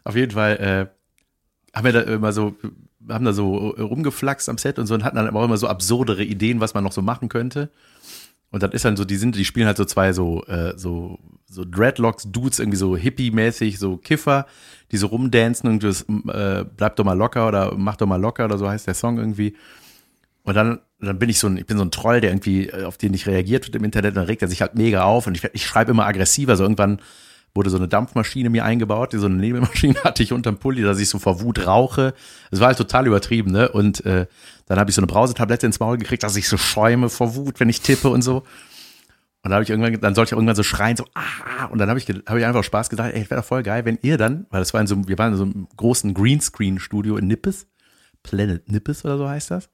Auf jeden Fall äh, haben wir da immer so, haben da so rumgeflaxt am Set und so und hatten dann aber auch immer so absurdere Ideen, was man noch so machen könnte. Und das ist dann so, die sind, die spielen halt so zwei so, äh, so, so Dreadlocks-Dudes, irgendwie so hippie-mäßig, so Kiffer, die so rumdancen und das äh, bleib doch mal locker oder mach doch mal locker oder so heißt der Song irgendwie. Und dann, dann bin ich so ein, ich bin so ein Troll, der irgendwie, äh, auf den nicht reagiert wird im Internet, und dann regt er sich halt mega auf und ich, ich schreibe immer aggressiver. So irgendwann wurde so eine Dampfmaschine mir eingebaut, so eine Nebelmaschine hatte ich unterm Pulli, dass ich so vor Wut rauche. Es war halt total übertrieben, ne? Und äh, dann habe ich so eine Brausetablette ins Maul gekriegt, dass ich so schäume vor Wut, wenn ich tippe und so. Und dann habe ich irgendwann, dann sollte ich irgendwann so schreien, so ah, und dann habe ich, hab ich einfach Spaß gedacht, ey, wäre doch voll geil, wenn ihr dann, weil das war in so, einem- wir waren in so einem großen Greenscreen-Studio in Nippes, Planet Nippes oder so heißt das.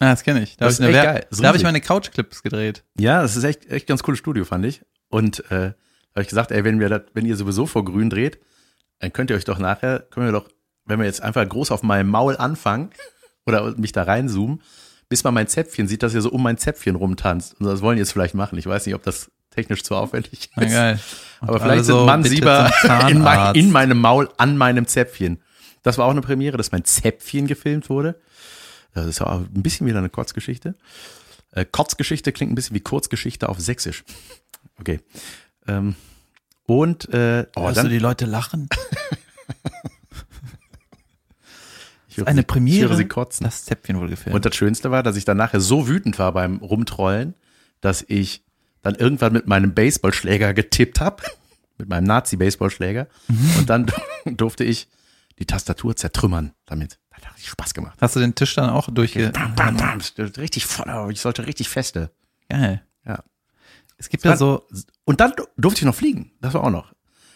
Ja, das kenne ich. Da habe Das ich, ist eine da hab ich meine Couchclips gedreht. Ja, das ist echt, echt ganz cooles Studio, fand ich. Und äh, habe ich gesagt, ey, wenn wir das, wenn ihr sowieso vor Grün dreht, dann könnt ihr euch doch nachher, können wir doch, wenn wir jetzt einfach groß auf meinem Maul anfangen oder mich da reinzoomen, bis man mein Zäpfchen sieht, dass ihr so um mein Zäpfchen rumtanzt. Und das wollen die jetzt vielleicht machen. Ich weiß nicht, ob das technisch zu aufwendig Na, ist. geil. Und Aber vielleicht so, sind Mann Sieber zum in, mein, in meinem Maul an meinem Zäpfchen. Das war auch eine Premiere, dass mein Zäpfchen gefilmt wurde. Das ist auch ein bisschen wieder eine Kurzgeschichte. Äh, Kurzgeschichte klingt ein bisschen wie Kurzgeschichte auf Sächsisch. Okay. Ähm, und äh, oh, Hörst du dann die Leute lachen? ich höre Eine sie- Premiere. Ich höre sie kotzen. Das Zäpfchen wurde gefilmt. Und das Schönste war, dass ich dann nachher so wütend war beim Rumtrollen, dass ich dann irgendwann mit meinem Baseballschläger getippt habe, mit meinem Nazi-Baseballschläger. Und dann durfte ich die Tastatur zertrümmern damit. Das hat richtig Spaß gemacht. Hast du den Tisch dann auch durchge... Bam, bam, bam. Richtig voll, ich sollte richtig feste. Geil. Es gibt ja so, Und dann durfte ich noch fliegen. Das war auch noch.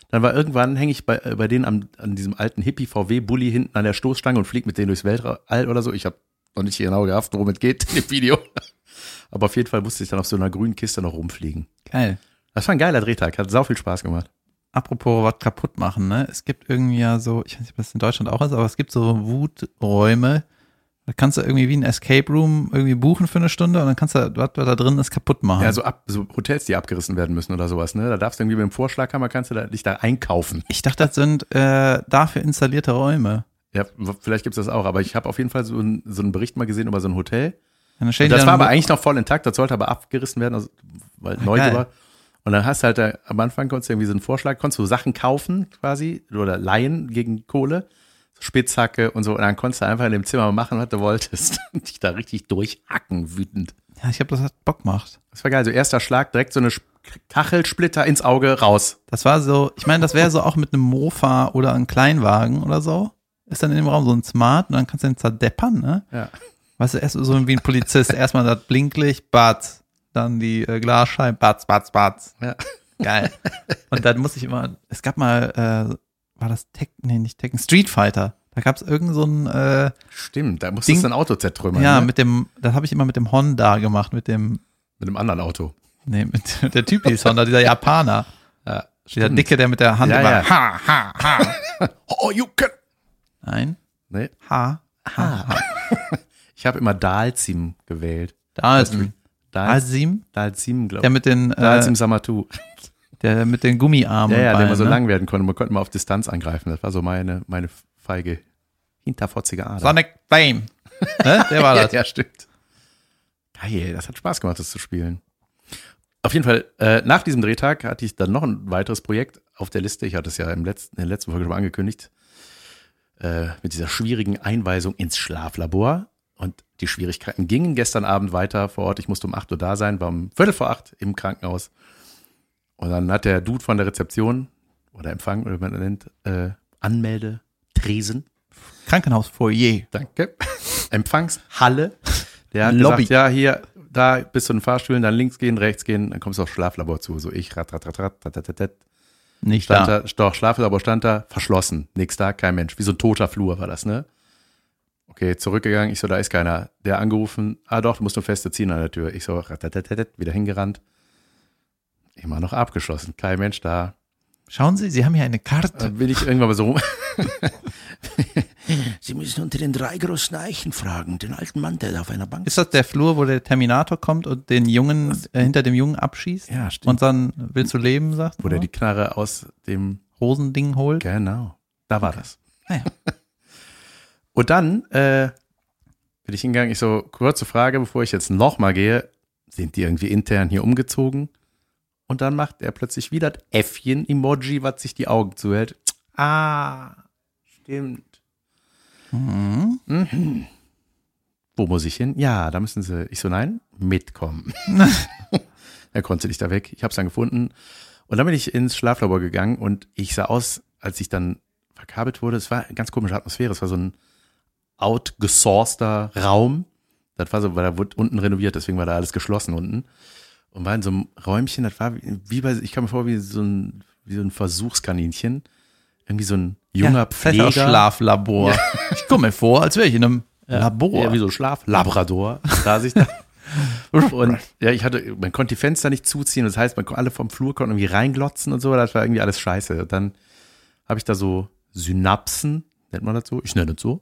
Dann war irgendwann, hänge ich bei, bei denen am, an diesem alten Hippie-VW-Bully hinten an der Stoßstange und fliege mit denen durchs Weltall oder so. Ich habe noch nicht genau gerafft, worum es geht in dem Video. Aber auf jeden Fall musste ich dann auf so einer grünen Kiste noch rumfliegen. geil. Das war ein geiler Drehtag, hat sau viel Spaß gemacht. Apropos was kaputt machen, ne? Es gibt irgendwie ja so, ich weiß nicht, ob das in Deutschland auch ist, aber es gibt so Wuträume. Da kannst du irgendwie wie ein Escape Room irgendwie buchen für eine Stunde und dann kannst du, was da drin ist, kaputt machen. Ja, so, ab, so Hotels, die abgerissen werden müssen oder sowas, ne? Da darfst du irgendwie mit dem Vorschlaghammer kannst du da, dich da einkaufen. ich dachte, das sind äh, dafür installierte Räume. Ja, vielleicht gibt's das auch, aber ich habe auf jeden Fall so, ein, so einen Bericht mal gesehen über so ein Hotel. Die Das war aber eigentlich noch voll intakt, das sollte aber abgerissen werden, also, weil neu geil. war. Und dann hast du halt da, am Anfang konntest du irgendwie so einen Vorschlag, konntest du Sachen kaufen quasi oder leihen gegen Kohle, Spitzhacke und so. Und dann konntest du einfach in dem Zimmer machen, was du wolltest. Und dich da richtig durchhacken, wütend. Ja, ich glaube, das hat Bock gemacht. Das war geil. So erster Schlag, direkt so eine Kachelsplitter ins Auge, raus. Das war so, ich meine, das wäre so auch mit einem Mofa oder einem Kleinwagen oder so. Ist dann in dem Raum so ein Smart und dann kannst du den zerdeppern, ne? Ja. Weißt du, erst so wie ein Polizist. Erstmal das Blinklicht, Batz. Dann die äh, Glasscheiben, Batz, Batz, Batz. Ja. Geil. Und dann muss ich immer, es gab mal, äh, war das Tech, nee, nicht Tekken, Street Fighter. Da gab es irgend so ein, äh, Stimmt, da musstest du ein Auto zertrümmern. ja, ne? mit dem, das habe ich immer mit dem Honda gemacht, mit dem, mit einem anderen Auto. nee, mit der Typ hieß Honda, dieser Japaner. Ja, Dieser. Dicke, der mit der Hand Ja, immer, ja. ha, ha, ha. Oh, you can. Nein, Nee, ha, ha, ha. ich habe immer Dalzim gewählt. Da ist ein Dal Azim, Dalzim, glaube der ich. mit den, Dalzim äh, Samatu. Der mit den Gummiarmen. Ja, ja, und der immer so ne? lang werden konnte. Man konnte mal auf Distanz angreifen. Das war so meine, meine feige, hinterfotzige Ader. Sonic Flame. ne? Der war das. Ja, stimmt. Geil, das hat Spaß gemacht, das zu spielen. Auf jeden Fall, äh, nach diesem Drehtag hatte ich dann noch ein weiteres Projekt auf der Liste. Ich hatte es ja im letzten, in der letzten Folge schon mal angekündigt. Äh, mit dieser schwierigen Einweisung ins Schlaflabor. Und die Schwierigkeiten gingen gestern Abend weiter vor Ort. Ich musste um 8 Uhr da sein, war um Viertel vor acht im Krankenhaus. Und dann hat der Dude von der Rezeption oder Empfang, oder wie man nennt, äh, Anmelde, Tresen. Krankenhaus, Foyer. Danke. Empfangshalle. Der hat Lobby. gesagt, ja, hier, da bis zu den Fahrstühlen, dann links gehen, rechts gehen, dann kommst du aufs Schlaflabor zu. So ich, rat, rat, rat, rat, rat, rat, rat. Nicht stand da. da. Doch, Schlaflabor stand da, verschlossen. Nix da, kein Mensch. Wie so ein toter Flur war das, ne? Okay, zurückgegangen. Ich so, da ist keiner. Der angerufen, ah doch, du musst eine feste ziehen an der Tür. Ich so, rat, rat, rat, rat, wieder hingerannt. Immer noch abgeschlossen, kein Mensch da. Schauen Sie, Sie haben hier eine Karte. Dann bin ich irgendwann mal so, Sie müssen unter den drei großen Eichen fragen, den alten Mann, der da auf einer Bank Ist das der Flur, wo der Terminator kommt und den Jungen äh, hinter dem Jungen abschießt? ja, stimmt. Und dann willst du leben, sagt wo der die Knarre aus dem Rosending holt. Genau, da war das. Ah ja. Und dann äh, bin ich hingegangen, ich so, kurze Frage, bevor ich jetzt nochmal gehe, sind die irgendwie intern hier umgezogen? Und dann macht er plötzlich wieder das Äffchen-Emoji, was sich die Augen zuhält. Ah, stimmt. Mhm. Wo muss ich hin? Ja, da müssen sie. Ich so, nein, mitkommen. er konnte nicht da weg. Ich habe es dann gefunden. Und dann bin ich ins Schlaflabor gegangen und ich sah aus, als ich dann verkabelt wurde, es war eine ganz komische Atmosphäre. Es war so ein outgesourceter Raum. Das war so, weil da wurde unten renoviert, deswegen war da alles geschlossen unten. Und war in so einem Räumchen, das war wie, bei, ich kam mir vor, wie so ein, wie so ein Versuchskaninchen. Irgendwie so ein junger ja, Pfleger. Schlaflabor. Ich komme mir vor, als wäre ich in einem Labor. Ja, wie so Schlaf, Labrador, da sich da. Und ja, ich hatte, man konnte die Fenster nicht zuziehen. Das heißt, man konnte alle vom Flur konnten irgendwie reinglotzen und so. Das war irgendwie alles scheiße. Und dann habe ich da so Synapsen, nennt man das so? Ich nenne das so.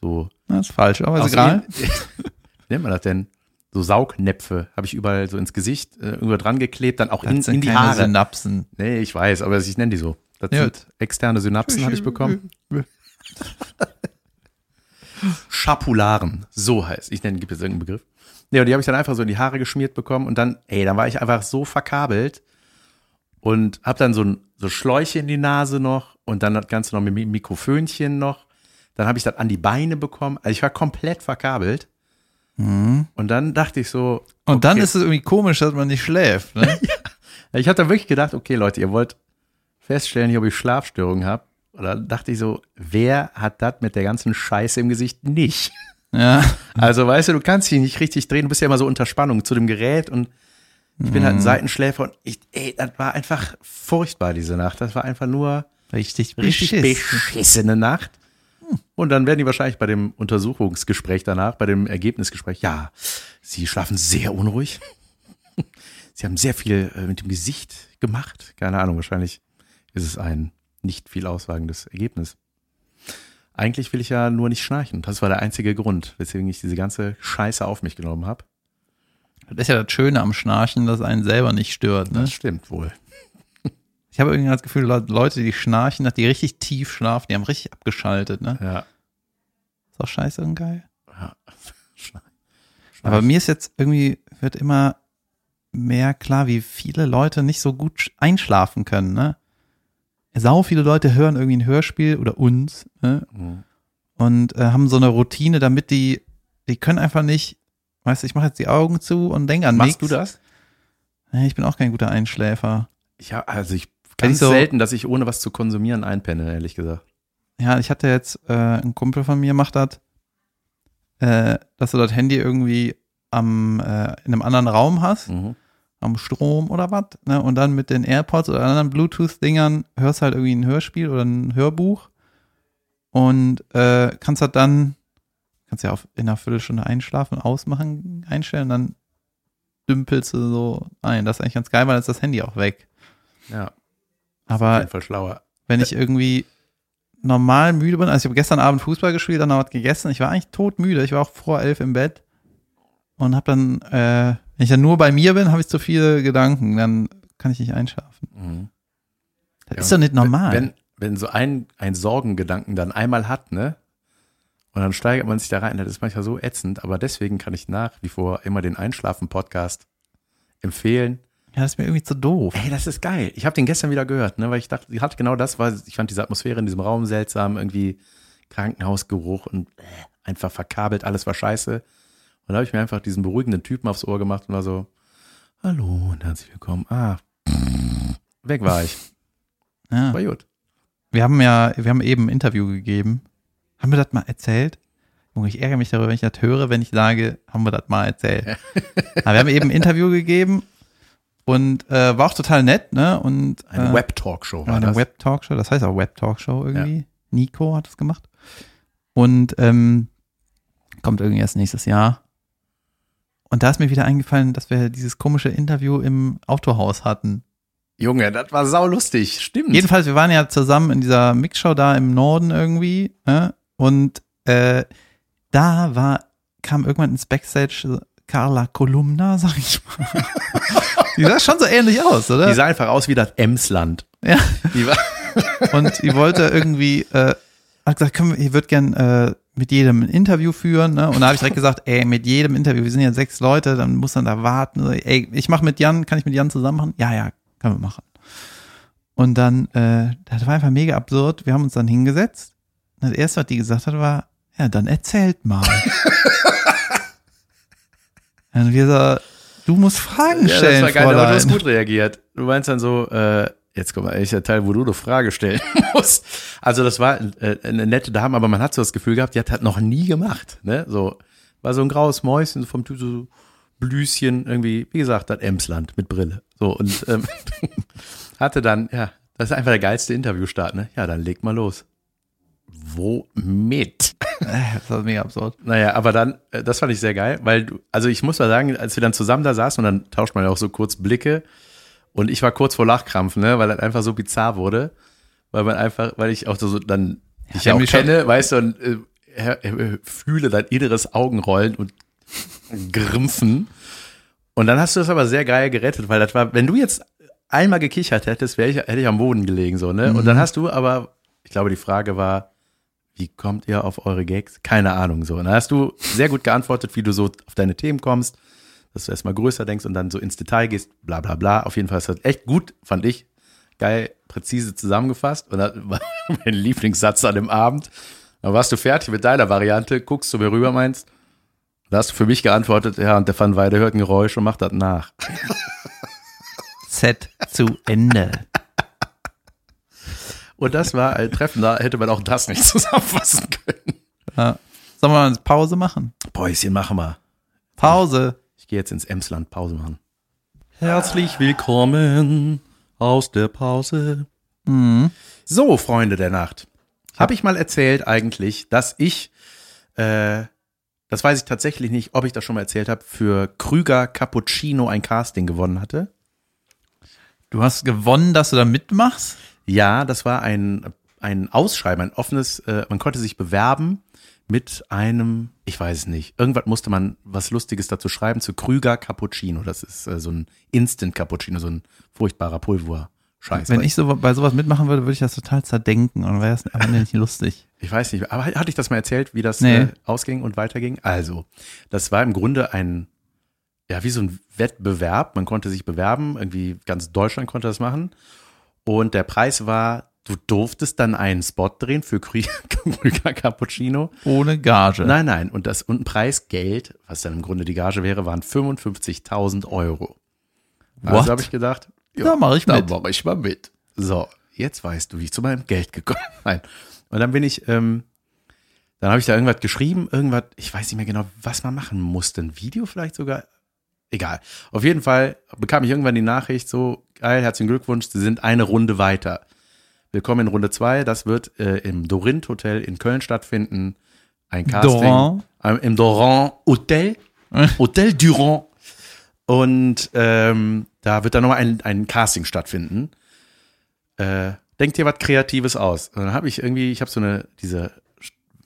So, das ist falsch, aber ist egal. wie nennt man das denn? So Saugnäpfe habe ich überall so ins Gesicht äh, irgendwo dran geklebt, dann auch in, Das sind in die keine Haare. Synapsen. Nee, ich weiß, aber ich nenne die so. Das Ja. sind externe Synapsen, habe ich bekommen. Schapularen, so heißt. Ich nenne, gibt es irgendeinen Begriff? Ja, und die habe ich dann einfach so in die Haare geschmiert bekommen und dann, ey, dann war ich einfach so verkabelt und habe dann so ein so Schläuche in die Nase noch und dann das Ganze noch mit Mi- Mikrofönchen noch. Dann habe ich das an die Beine bekommen. Also ich war komplett verkabelt. Und dann dachte ich so, Und dann okay. ist es irgendwie komisch, dass man nicht schläft. Ne? ich hatte wirklich gedacht, okay, Leute, ihr wollt feststellen, ob ich Schlafstörungen habe. Oder dachte ich so, wer hat das mit der ganzen Scheiße im Gesicht nicht? ja. Also, weißt du, du kannst dich nicht richtig drehen, du bist ja immer so unter Spannung zu dem Gerät und ich bin halt ein Seitenschläfer und ich, ey, das war einfach furchtbar diese Nacht. Das war einfach nur Richtig, richtig beschissen. beschissene Nacht. Und dann werden die wahrscheinlich bei dem Untersuchungsgespräch danach, bei dem Ergebnisgespräch, ja, sie schlafen sehr unruhig. Sie haben sehr viel äh, mit dem Gesicht gemacht. Keine Ahnung, wahrscheinlich ist es ein nicht viel aussagendes Ergebnis. Eigentlich will ich ja nur nicht schnarchen. Das war der einzige Grund, weswegen ich diese ganze Scheiße auf mich genommen habe. Das ist ja das Schöne am Schnarchen, dass einen selber nicht stört. Ne? Das stimmt wohl. Ich habe irgendwie das Gefühl, Le- Leute, die schnarchen, die richtig tief schlafen, die haben richtig abgeschaltet. Ne? Ja. Ist auch scheiße und geil. ja. Schnarch. Aber mir ist jetzt irgendwie, wird immer mehr klar, wie viele Leute nicht so gut sch- einschlafen können. Ne? Sau viele Leute hören irgendwie ein Hörspiel oder uns ne? Mhm. und äh, haben so eine Routine, damit die, die können einfach nicht, weißt du, ich mache jetzt die Augen zu und denke an Machst nichts. du das? Ich bin auch kein guter Einschläfer. Hab, also ich ganz so- selten, dass ich ohne was zu konsumieren einpenne, ehrlich gesagt. Ja, ich hatte jetzt, äh, ein Kumpel von mir macht das. äh, dass du das Handy irgendwie am, äh, in einem anderen Raum hast, Mhm. am Strom oder was, ne? und dann mit den AirPods oder anderen Bluetooth-Dingern hörst halt irgendwie ein Hörspiel oder ein Hörbuch und äh, kannst halt dann, kannst ja auf, in einer Viertelstunde einschlafen, ausmachen, einstellen, dann dümpelst du so ein. Das ist eigentlich ganz geil, weil dann ist das Handy auch weg. Ja, auf Aber jeden Fall schlauer. wenn ich irgendwie normal müde bin, also ich habe gestern Abend Fußball gespielt, dann noch was gegessen, ich war eigentlich todmüde, ich war auch vor elf im Bett und habe dann, äh, wenn ich dann nur bei mir bin, habe ich zu viele Gedanken, dann kann ich nicht einschlafen. Mhm. Das Ja, ist doch nicht normal. Wenn, wenn so ein, ein Sorgengedanken dann einmal hat, ne? Und dann steigert man sich da rein, das ist manchmal so ätzend, aber deswegen kann ich nach wie vor immer den Einschlafen-Podcast empfehlen. Ja, das ist mir irgendwie zu doof. Ey, das ist geil. Ich habe den gestern wieder gehört, ne, weil ich dachte, sie hat genau das, weil ich fand diese Atmosphäre in diesem Raum seltsam, irgendwie Krankenhausgeruch und äh, einfach verkabelt, alles war scheiße. Und da habe ich mir einfach diesen beruhigenden Typen aufs Ohr gemacht und war so, hallo und herzlich willkommen. Ah, weg war ich. Ja. War gut. Wir haben ja, wir haben eben ein Interview gegeben. Haben wir das mal erzählt? Junge, ich ärgere mich darüber, wenn ich das höre, wenn ich sage, haben wir das mal erzählt. Aber wir haben eben ein Interview gegeben und äh, war auch total nett, ne? Und Eine äh, Web-Talkshow Ja, war eine das. Web-Talkshow, das heißt auch Web-Talkshow irgendwie. Nico hat es gemacht. Und ähm, kommt irgendwie erst nächstes Jahr. Und da ist mir wieder eingefallen, dass wir dieses komische Interview im Autohaus hatten. Junge, das war saulustig, stimmt. Jedenfalls, wir waren ja zusammen in dieser Mixshow da im Norden irgendwie. Ne? Und äh, da war, kam irgendwann ins Backstage Carla Kolumna, sag ich mal. Die sah schon so ähnlich aus, oder? Die sah einfach aus wie das Emsland. ja. Die war, und die wollte irgendwie, äh, hat gesagt, können wir, ich würde gern äh, mit jedem ein Interview führen, ne? Und da habe ich direkt gesagt, ey, mit jedem Interview, wir sind ja sechs Leute, dann muss man da warten. Ey, ich mache mit Jan, kann ich mit Jan zusammen machen? Ja, ja, können wir machen. Und dann, äh, das war einfach mega absurd. Wir haben uns dann hingesetzt. Und das erste, was die gesagt hat, war, ja, dann erzählt mal. und wir so, du musst Fragen ja, das stellen, war geil, aber du hast Fräulein. gut reagiert. Du meinst dann so, äh, jetzt kommt mal eigentlich der Teil, wo du eine Frage stellen musst. Also das war äh, eine nette Dame, aber man hat so das Gefühl gehabt, die hat das noch nie gemacht. Ne? So, war so ein graues Mäuschen vom Typ so Blüschen, irgendwie, wie gesagt, das Emsland mit Brille. So, und ähm, hatte dann, ja, das ist einfach der geilste Interviewstart, ne? Ja, dann leg mal los. Womit? Das war mega absurd. Naja, aber dann, äh, das fand ich sehr geil, weil du, also ich muss mal sagen, als wir dann zusammen da saßen und dann tauscht man ja auch so kurz Blicke und ich war kurz vor Lachkrampf, ne, weil das einfach so bizarr wurde, weil man einfach, weil ich auch so dann, ich wir ja auch die schon- kenne, weißt du, und äh, äh, äh, fühle dein inneres Augenrollen und Grimpfen. Und dann hast du das aber sehr geil gerettet, weil das war, wenn du jetzt einmal gekichert hättest, wäre ich, hätte ich am Boden gelegen, so, ne? Und dann hast du aber, ich glaube, die Frage war, wie kommt ihr auf eure Gags? Keine Ahnung, so. Und dann hast du sehr gut geantwortet, wie du so auf deine Themen kommst, dass du erstmal größer denkst und dann so ins Detail gehst, bla, bla, bla. Auf jeden Fall ist das echt gut, fand ich. Geil, präzise zusammengefasst. Und das war mein Lieblingssatz an dem Abend. Dann warst du fertig mit deiner Variante, guckst zu mir rüber, meinst, da hast du für mich geantwortet, ja, und der Van Weide hört ein Geräusch und macht das nach. Set zu Ende. Und das war ein Treffen, da hätte man auch das nicht zusammenfassen können. Ja. Sollen wir mal eine Pause machen? Päuschen, machen wir. Pause. Ich gehe jetzt ins Emsland Pause machen. Herzlich willkommen aus der Pause. Mhm. So, Freunde der Nacht. Habe ich mal erzählt eigentlich, dass ich, äh, das weiß ich tatsächlich nicht, ob ich das schon mal erzählt habe, für Krüger Cappuccino ein Casting gewonnen hatte? Du hast gewonnen, dass du da mitmachst? Ja, das war ein, ein Ausschreiben, ein offenes, äh, man konnte sich bewerben mit einem, ich weiß es nicht, irgendwas musste man was Lustiges dazu schreiben zu Krüger Cappuccino. Das ist äh, so ein Instant Cappuccino, so ein furchtbarer Pulver. Scheiß. Wenn ich so bei sowas mitmachen würde, würde ich das total zerdenken und wäre es am Ende nicht lustig. Ich weiß nicht, aber hatte ich das mal erzählt, wie das Nee. äh, ausging und weiterging? Also, das war im Grunde ein, ja, wie so ein Wettbewerb. Man konnte sich bewerben, irgendwie ganz Deutschland konnte das machen. Und der Preis war, du durftest dann einen Spot drehen für Krü- Krüger Cappuccino. Ohne Gage. Nein, nein, und das und ein Preisgeld, was dann im Grunde die Gage wäre, waren 55.000 Euro. What? Also habe ich gedacht, Da mach ich da mit. mache ich mal mit. So, jetzt weißt du, wie ich zu meinem Geld gekommen bin. Und dann bin ich, ähm, Dann habe ich da irgendwas geschrieben, irgendwas, ich weiß nicht mehr genau, was man machen musste. Ein Video vielleicht sogar? Egal. Auf jeden Fall bekam ich irgendwann die Nachricht, so, geil, herzlichen Glückwunsch, Sie sind eine Runde weiter. Willkommen in Runde zwei. Das wird äh, im Dorint Hotel in Köln stattfinden. Ein Casting. Doran. Ähm, Im Doran Hotel. Hotel Durand. Und ähm, da wird dann nochmal ein, ein Casting stattfinden. Äh, denkt dir was Kreatives aus. Und dann habe ich irgendwie, ich habe so eine, diese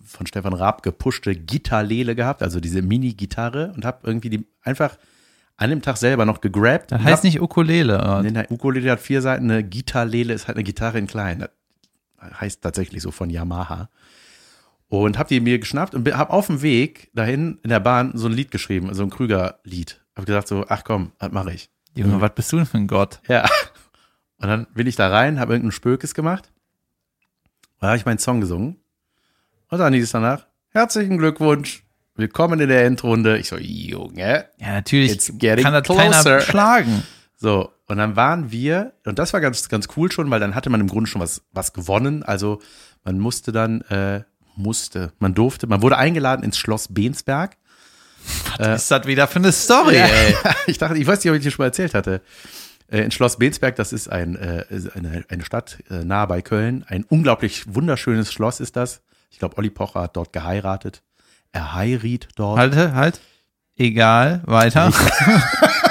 von Stefan Raab gepushte Gitarlele gehabt, also diese Mini-Gitarre und habe irgendwie die einfach an dem Tag selber noch gegrabt. Das und heißt hab- nicht Ukulele. oder? Nee, nein, Ukulele hat vier Seiten, eine Gitarlele ist halt eine Gitarre in klein. Das heißt tatsächlich so von Yamaha. Und hab die mir geschnappt und hab auf dem Weg dahin in der Bahn so ein Lied geschrieben, so ein Krüger-Lied. Hab gesagt so, ach komm, das mache ich. Junge, was bist du denn für ein Gott? Ja. Und dann bin ich da rein, habe irgendeinen Spökes gemacht. Da habe ich meinen Song gesungen. Und dann hieß es danach, herzlichen Glückwunsch, willkommen in der Endrunde. Ich so, Junge. Ja, natürlich kann das closer. keiner schlagen. So, und dann waren wir, und das war ganz, ganz cool schon, weil dann hatte man im Grunde schon was, was gewonnen. Also man musste dann, äh, musste, man durfte, man wurde eingeladen ins Schloss Bensberg. Was ist das wieder für eine Story, ey? ich dachte, ich weiß nicht, ob ich dir schon mal erzählt hatte. Äh, In Schloss Bensberg, das ist ein, äh, eine, eine Stadt äh, nahe bei Köln. Ein unglaublich wunderschönes Schloss ist das. Ich glaube, Olli Pocher hat dort geheiratet. Er heiriet dort. Halte, halt. Egal, weiter.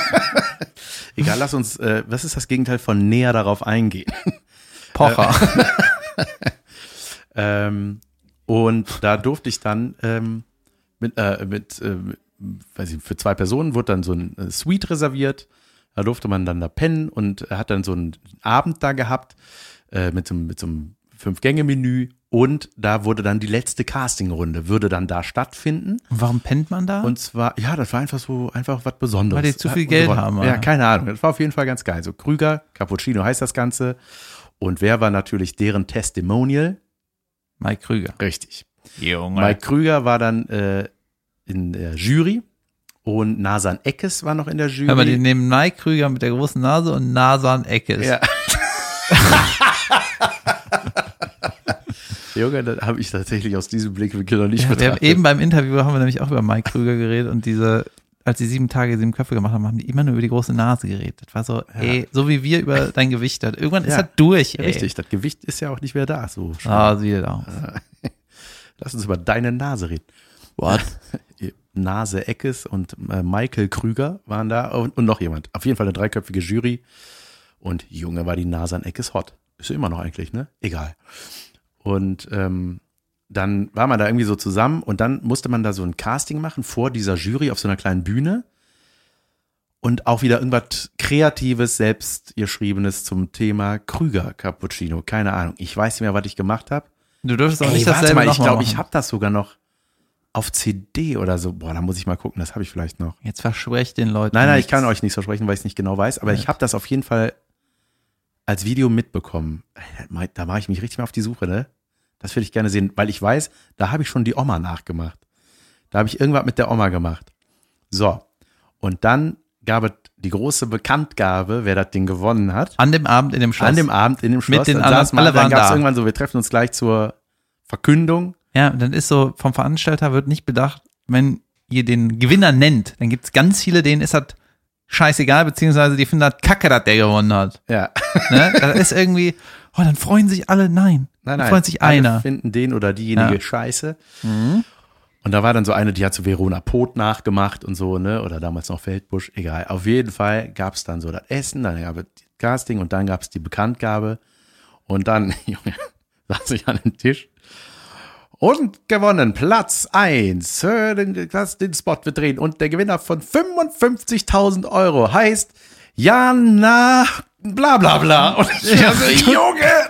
Egal, lass uns, äh, was ist das Gegenteil von näher darauf eingehen? Pocher. Ähm, und da durfte ich dann ähm, mit, äh, mit äh, weiß ich, für zwei Personen wurde dann so ein äh, Suite reserviert. Da durfte man dann da pennen und hat dann so einen Abend da gehabt äh, mit so, mit so einem Fünf-Gänge-Menü. Und da wurde dann die letzte Castingrunde, würde dann da stattfinden. Warum pennt man da? Und zwar, ja, das war einfach so, einfach was Besonderes. Weil die zu viel Geld haben, oder? Ja, keine Ahnung. Das war auf jeden Fall ganz geil. So Krüger, Cappuccino heißt das Ganze. Und wer war natürlich deren Testimonial? Mike Krüger. Richtig. Junge. Mike Krüger war dann äh, in der Jury und Nasan Eckes war noch in der Jury. Mal, die nehmen Mike Krüger mit der großen Nase und Nasan Eckes. ja. Junge, da habe ich tatsächlich aus diesem Blickwinkel noch nicht Ja, betrachtet. eben beim Interview haben wir nämlich auch über Mike Krüger geredet und diese, als die sieben Tage, sieben Köpfe gemacht haben, haben die immer nur über die große Nase geredet. Das war so, ey, so wie wir über dein Gewicht hat. Irgendwann ist Ja, das durch, ey. Richtig, das Gewicht ist ja auch nicht mehr da. So. Ah, sieht das aus. Lass uns über deine Nase reden. What? Nase Eckes und äh, Michael Krüger waren da und, und noch jemand. Auf jeden Fall eine dreiköpfige Jury. Und Junge war die Nase an Eckes hot. Ist ja immer noch eigentlich, ne? Egal. Und ähm, dann war man da irgendwie so zusammen und dann musste man da so ein Casting machen vor dieser Jury auf so einer kleinen Bühne. Und auch wieder irgendwas Kreatives, selbstgeschriebenes zum Thema Krüger Cappuccino. Keine Ahnung. Ich weiß nicht mehr, was ich gemacht habe. Du dürftest auch Ey, nicht warte dasselbe mal, ich glaube, ich habe das sogar noch auf CD oder so. Boah, da muss ich mal gucken, das habe ich vielleicht noch. Jetzt versprecht den Leuten. Nein, nein, ich nichts. kann euch nichts versprechen, weil ich es nicht genau weiß, aber ich habe das auf jeden Fall als Video mitbekommen. Da mache ich mich richtig mal auf die Suche, ne? Das würde ich gerne sehen, weil ich weiß, da habe ich schon die Oma nachgemacht. Da habe ich irgendwas mit der Oma gemacht. So, und dann gab es die große Bekanntgabe, wer das Ding gewonnen hat. An dem Abend in dem Schloss. An dem Abend in dem Schloss. den dann anderen- alle dann waren gab es da. irgendwann so, wir treffen uns gleich zur Verkündung. Ja, dann ist so, vom Veranstalter wird nicht bedacht, wenn ihr den Gewinner nennt, dann gibt's ganz viele, denen ist das scheißegal, beziehungsweise die finden das kacke, dass der gewonnen hat. Ja. Ne? Das ist irgendwie, oh, dann freuen sich alle, nein. Nein, dann nein. freut sich alle einer. finden den oder diejenige Ja. scheiße. Und da war dann so eine, die hat so Verona Pot nachgemacht und so, ne? Oder damals noch Feldbusch, egal. Auf jeden Fall gab es dann so das Essen, dann gab es das Casting und dann gab es die Bekanntgabe. Und dann, Junge, saß ich an den Tisch. Und gewonnen, Platz eins. Den, das- den Spot drehen. Und der Gewinner von 55.000 Euro heißt Jana bla bla bla. Und ich dachte, Junge,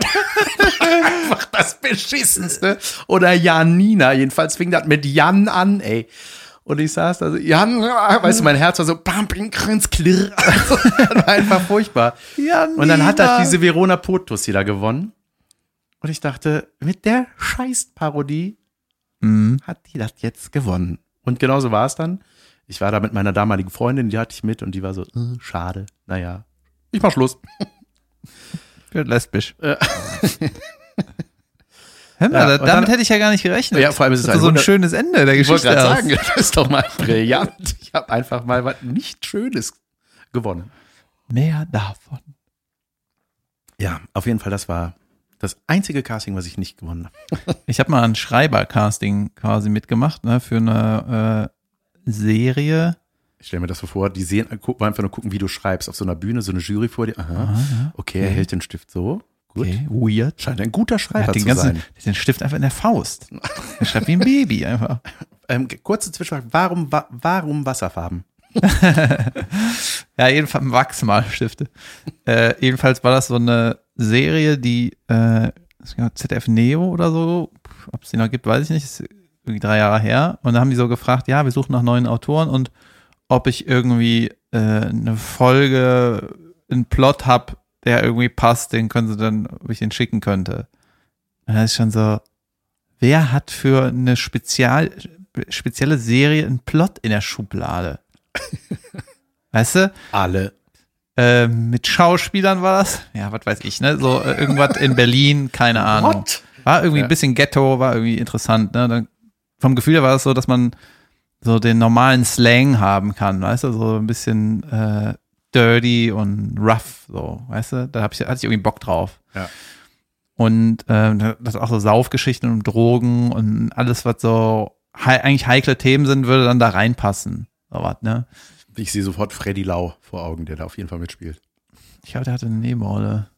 einfach das Beschissenste. Oder Janina, jedenfalls fing das mit Jan an, ey. Und ich saß da so, Jan, weißt du, mein Herz war so, bam, bing, krins, klirr. Also, war einfach furchtbar. Und dann hat das diese Verona Potus da gewonnen. Und ich dachte, mit der Scheißparodie Mhm. hat die das jetzt gewonnen. Und genauso war es dann. Ich war da mit meiner damaligen Freundin, die hatte ich mit und die war so, äh, schade, naja, ich mach Schluss. Wird lesbisch. Hör mal, Ja, damit dann- hätte ich ja gar nicht gerechnet. Ja, vor allem ist es ein so ein schönes Ende der Ich wollte Geschichte. gerade sagen, das ist doch mal brillant. Ich habe einfach mal was nicht Schönes gewonnen. Mehr davon. Ja, auf jeden Fall, das war das einzige Casting, was ich nicht gewonnen habe. Ich habe mal ein Schreiber-Casting quasi mitgemacht, ne, für eine äh, Serie. Ich stelle mir das so vor, die sehen, gucken einfach nur gucken, wie du schreibst auf so einer Bühne, so eine Jury vor dir. Aha, okay, er hält den Stift so. Gut. Okay, weird. Scheint ein guter Er Schreiber hat den zu ganzen, sein. den Stift einfach in der Faust. Er schreibt wie ein Baby einfach. Ähm, kurze Zwischenfrage, warum, wa warum Wasserfarben? Ja, jedenfalls Wachsmalstifte. äh, jedenfalls war das so eine Serie, die äh, ZDF Neo oder so, ob es die noch gibt, weiß ich nicht, ist irgendwie drei Jahre her. Und da haben die so gefragt, ja, wir suchen nach neuen Autoren und ob ich irgendwie äh, eine Folge, einen Plot hab, der irgendwie passt, den können sie dann, ob ich den schicken könnte. Und da ist schon so, wer hat für eine spezial, spezielle Serie einen Plot in der Schublade? Weißt du? Alle. Äh, mit Schauspielern war das? Ja, was weiß ich, ne? So äh, irgendwas in Berlin, keine Ahnung. What? War irgendwie Ja. ein bisschen Ghetto, war irgendwie interessant, ne? Dann, vom Gefühl her war es so, dass man so den normalen Slang haben kann, weißt du? So ein bisschen äh, dirty und rough, so, weißt du? Da hab ich, hatte ich irgendwie Bock drauf. Ja. Und ähm, das auch so Saufgeschichten und Drogen und alles, was so hei eigentlich heikle Themen sind, würde dann da reinpassen. So was, ne? Ich sehe sofort Freddy Lau vor Augen, der da auf jeden Fall mitspielt. Ich glaube, der hatte eine Nebenrolle.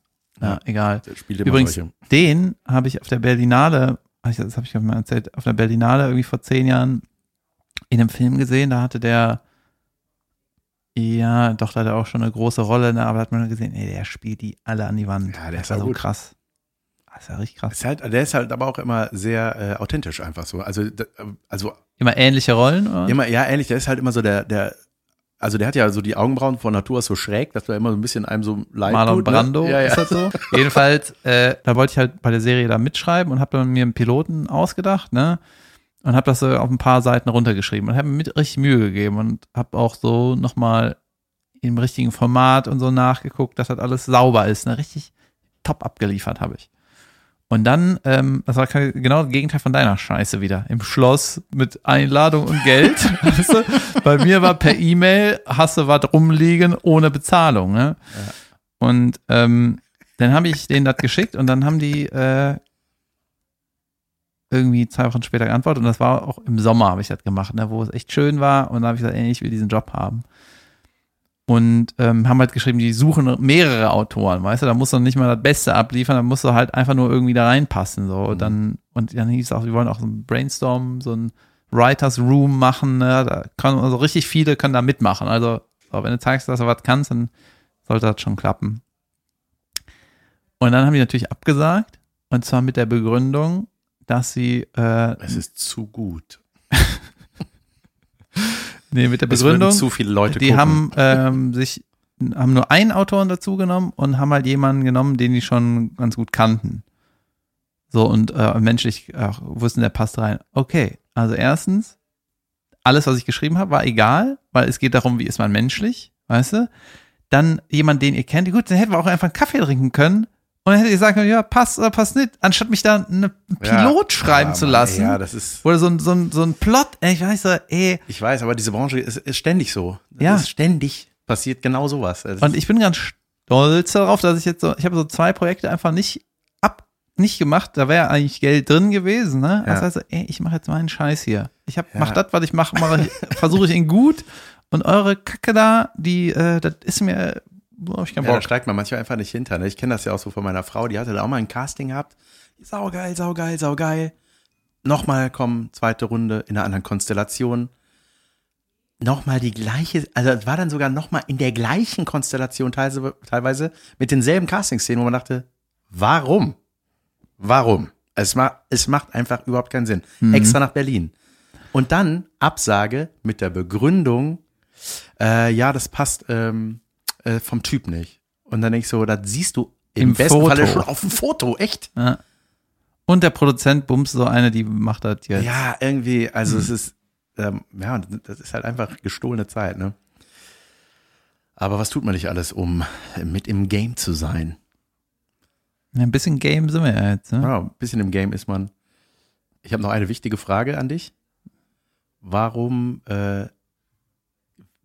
Ja, Ja. egal. Der spielt immer Übrigens, solche. den habe ich auf der Berlinale, das habe ich glaub ich, mal erzählt, auf der Berlinale irgendwie vor zehn Jahren in einem Film gesehen. Da hatte der, ja, doch, da hat er auch schon eine große Rolle, ne, aber da hat man gesehen, ey, der spielt die alle an die Wand. Ja, der das ist war auch so gut. krass. Das ist ja richtig krass. Ist halt, der ist halt aber auch immer sehr äh, authentisch einfach so. Also, d- also Immer ähnliche Rollen, oder? immer, ja, ähnlich, der ist halt immer so der, der, also der hat ja so die Augenbrauen von Natur aus so schräg, dass er immer so ein bisschen einem so leid Marlon tut, ne? Brando, Ja, ja. ist das so? Jedenfalls, äh, da wollte ich halt bei der Serie da mitschreiben und habe dann mir einen Piloten ausgedacht, ne? Und habe das so auf ein paar Seiten runtergeschrieben und habe mir mit richtig Mühe gegeben und habe auch so nochmal im richtigen Format und so nachgeguckt, dass das alles sauber ist, ne? Richtig top abgeliefert habe ich. Und dann, ähm, das war genau das Gegenteil von deiner Scheiße wieder. Im Schloss mit Einladung und Geld. weißt du? Bei mir war per E-Mail, hast du was rumliegen ohne Bezahlung. Ne? Und ähm, dann habe ich denen das geschickt und dann haben die äh, irgendwie zwei Wochen später geantwortet und das war auch im Sommer habe ich das gemacht, ne, wo es echt schön war und dann habe ich gesagt, ey, ich will diesen Job haben. Und ähm, haben halt geschrieben, die suchen mehrere Autoren, weißt du, da musst du nicht mal das Beste abliefern, da musst du halt einfach nur irgendwie da reinpassen. So. Und dann, und dann hieß es auch, wir wollen auch so ein Brainstorm, so ein Writers Room machen, ne? Da kann, also richtig viele können da mitmachen. Also, so, wenn du zeigst, dass du was kannst, dann sollte das schon klappen. Und dann haben die natürlich abgesagt, und zwar mit der Begründung, dass sie, äh, Es ist zu gut. nee, mit der Begründung, zu viele Leute die gucken. haben ähm, sich haben nur einen Autoren dazu genommen und haben halt jemanden genommen, den die schon ganz gut kannten. So und äh, menschlich auch wussten, der passt rein. Okay, also erstens, alles, was ich geschrieben habe, war egal, weil es geht darum, wie ist man menschlich, weißt du? Dann jemand, den ihr kennt, gut, dann hätten wir auch einfach einen Kaffee trinken können und dann hättet ihr sagen können, ja, passt oder passt nicht, anstatt mich da eine Ja. Pilot schreiben Ja, zu lassen. Ja, das ist, Oder so ein, so ein, so ein Plot, ey, ich weiß so, ey, ich weiß, aber diese Branche ist, ist ständig so. Das Ja. Ist ständig passiert genau sowas. Das Und ich bin ganz stolz darauf, dass ich jetzt so, ich habe so zwei Projekte einfach nicht ab, nicht gemacht. Da wäre eigentlich Geld drin gewesen, ne? Ja. Das heißt, ey, ich mache jetzt meinen Scheiß hier. Ich hab, Ja. mach das, was ich mache, mache ich, versuche ich in gut. Und eure Kacke da, die, äh, das ist mir, wo hab ich keinen Ja, da Bock. steigt man manchmal einfach nicht hinter. Ne? Ich kenne das ja auch so von meiner Frau, die hatte da auch mal ein Casting gehabt. Saugeil, saugeil, saugeil. Nochmal kommen, zweite Runde in einer anderen Konstellation. Nochmal die gleiche, also es war dann sogar nochmal in der gleichen Konstellation teilweise, teilweise mit denselben Casting-Szenen, wo man dachte, warum? Warum? Es, ma es macht einfach überhaupt keinen Sinn. Extra nach Berlin. Und dann Absage mit der Begründung, äh, ja, das passt ähm, äh, vom Typ nicht. Und dann denk ich so, das siehst du im, Im besten Foto. Falle schon auf dem Foto, echt? Ja. Und der Produzent bumst so eine, die macht das jetzt. Ja, irgendwie, also es ist, ähm, ja, das ist halt einfach gestohlene Zeit, ne? Aber was tut man nicht alles, um mit im Game zu sein? Ein bisschen Game sind wir ja jetzt. Ne? Ja, ein bisschen im Game ist man. Ich habe noch eine wichtige Frage an dich. Warum äh,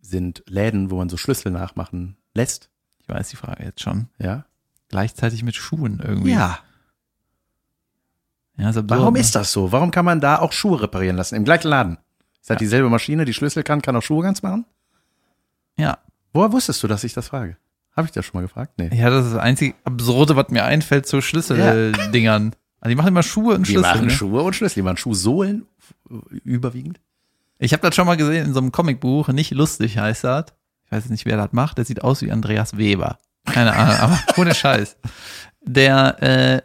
sind Läden, wo man so Schlüssel nachmachen lässt? Ich weiß die Frage jetzt schon. Ja. Gleichzeitig mit Schuhen irgendwie. Ja, ist absurd, Warum ne? ist das so? Warum kann man da auch Schuhe reparieren lassen? Im gleichen Laden. Ist halt dieselbe Maschine, die Schlüssel kann, kann auch Schuhe ganz machen? Ja. Woher wusstest du, dass ich das frage? Habe ich das schon mal gefragt? Nee. Ja, das ist das einzige Absurde, was mir einfällt zu Schlüsseldingern. Also die machen immer Schuhe und Die Schlüssel. machen ne? Schuhe und Schlüssel. Die machen Schuhsohlen äh, überwiegend. Ich habe das schon mal gesehen in so einem Comicbuch, nicht lustig heißt das. Weiß nicht, wer das macht. Der sieht aus wie Andreas Weber. Keine Ahnung, aber ohne Scheiß. Der äh,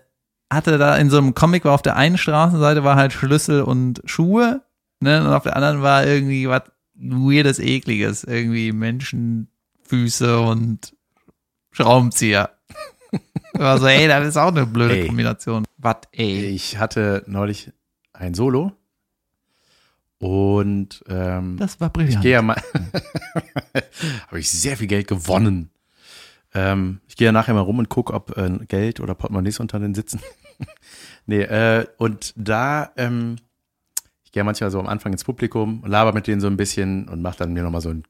hatte da in so einem Comic war auf der einen Straßenseite war halt Schlüssel und Schuhe, ne, und auf der anderen war irgendwie was weirdes, ekliges, irgendwie Menschenfüße und Schraubenzieher. War so, ey, das ist auch eine blöde Ey. Kombination. Was, ey? Ich hatte neulich ein Solo und ähm, Das war ich brillant. gehe ja mal, habe ich sehr viel Geld gewonnen. Ähm, ich gehe ja nachher mal rum und gucke, ob äh, Geld oder Portemonnaies unter den Sitzen. nee, äh, und da, ähm, ich gehe manchmal so am Anfang ins Publikum, laber mit denen so ein bisschen und mache dann mir nochmal so einen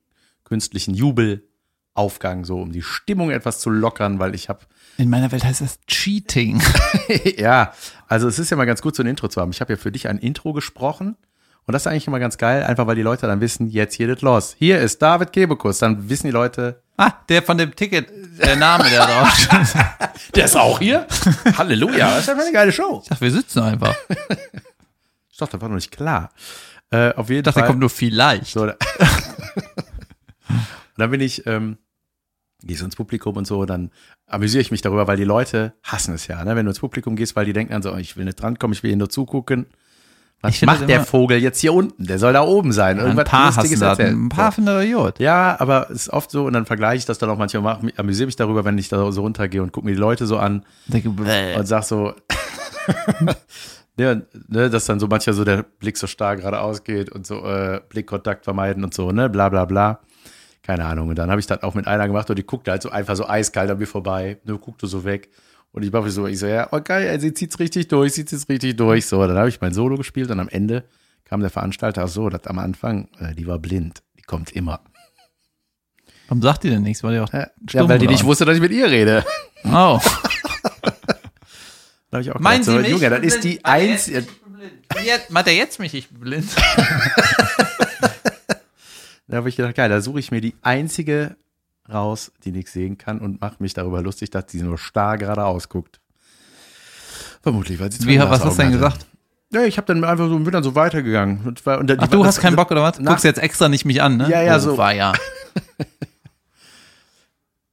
künstlichen Jubelaufgang, so um die Stimmung etwas zu lockern, weil ich habe In meiner Welt heißt das Cheating. ja, also es ist ja mal ganz gut, so ein Intro zu haben. Ich habe ja für dich ein Intro gesprochen und das ist eigentlich immer ganz geil, einfach weil die Leute dann wissen, jetzt hier das los. Hier ist David Kebekus, dann wissen die Leute, Ah, der von dem Ticket, der Name, der drauf steht. der ist auch hier. Halleluja, das ist einfach eine geile Show. Ich dachte, wir sitzen einfach. Ist doch, das war noch nicht klar. Äh, auf jeden Ich dachte, Fall. der kommt nur vielleicht. So, da- und dann bin ich, ähm, gehe so ins Publikum und so, dann amüsiere ich mich darüber, weil die Leute hassen es ja, ne? wenn du ins Publikum gehst, weil die denken dann so, ich will nicht drankommen, ich will ihnen nur zugucken. Was Ich macht der Vogel jetzt hier unten? Der soll da oben sein. ein Irgendwas paar Lustiges erzählen. Ein paar finden das Idiot. Ja, aber es ist oft so und dann vergleiche ich das dann auch manchmal, mach, amüsiere mich darüber, wenn ich da so runtergehe und gucke mir die Leute so an Denke, und sag so, ja, ne, dass dann so manchmal so der Blick so starr geradeaus geht und so äh, Blickkontakt vermeiden und so, ne, bla bla bla. Keine Ahnung. Und dann habe ich das auch mit einer gemacht und die guckte halt so einfach so eiskalt an mir vorbei, ne, guckte so weg. Und ich mache so, ich so, ja, okay, ey, sie zieht's richtig durch, sie zieht's richtig durch. So, dann habe ich mein Solo gespielt und am Ende kam der Veranstalter, ach so, das am Anfang, äh, die war blind, die kommt immer. Warum sagt die denn nichts? Weil die auch Ja, stumm weil die nicht wusste, dass ich mit ihr rede. Oh. Da habe ich auch Meinen gedacht, Sie so, mich? Junge, das ist die einzige, Jetzt, meint er jetzt mich, ich bin blind? Da habe ich gedacht, geil, da suche ich mir die einzige raus, die nichts sehen kann und mache mich darüber lustig, dass die nur starr geradeaus guckt. Vermutlich, weil sie zwei Wie, was hast du denn hatte. gesagt? Ja, ich habe dann einfach so, bin dann so weitergegangen. Und, war- und Ach, du hast keinen Bock oder was? nach- Guckst jetzt extra nicht mich an, ne? Ja, ja, oh, so. War ja.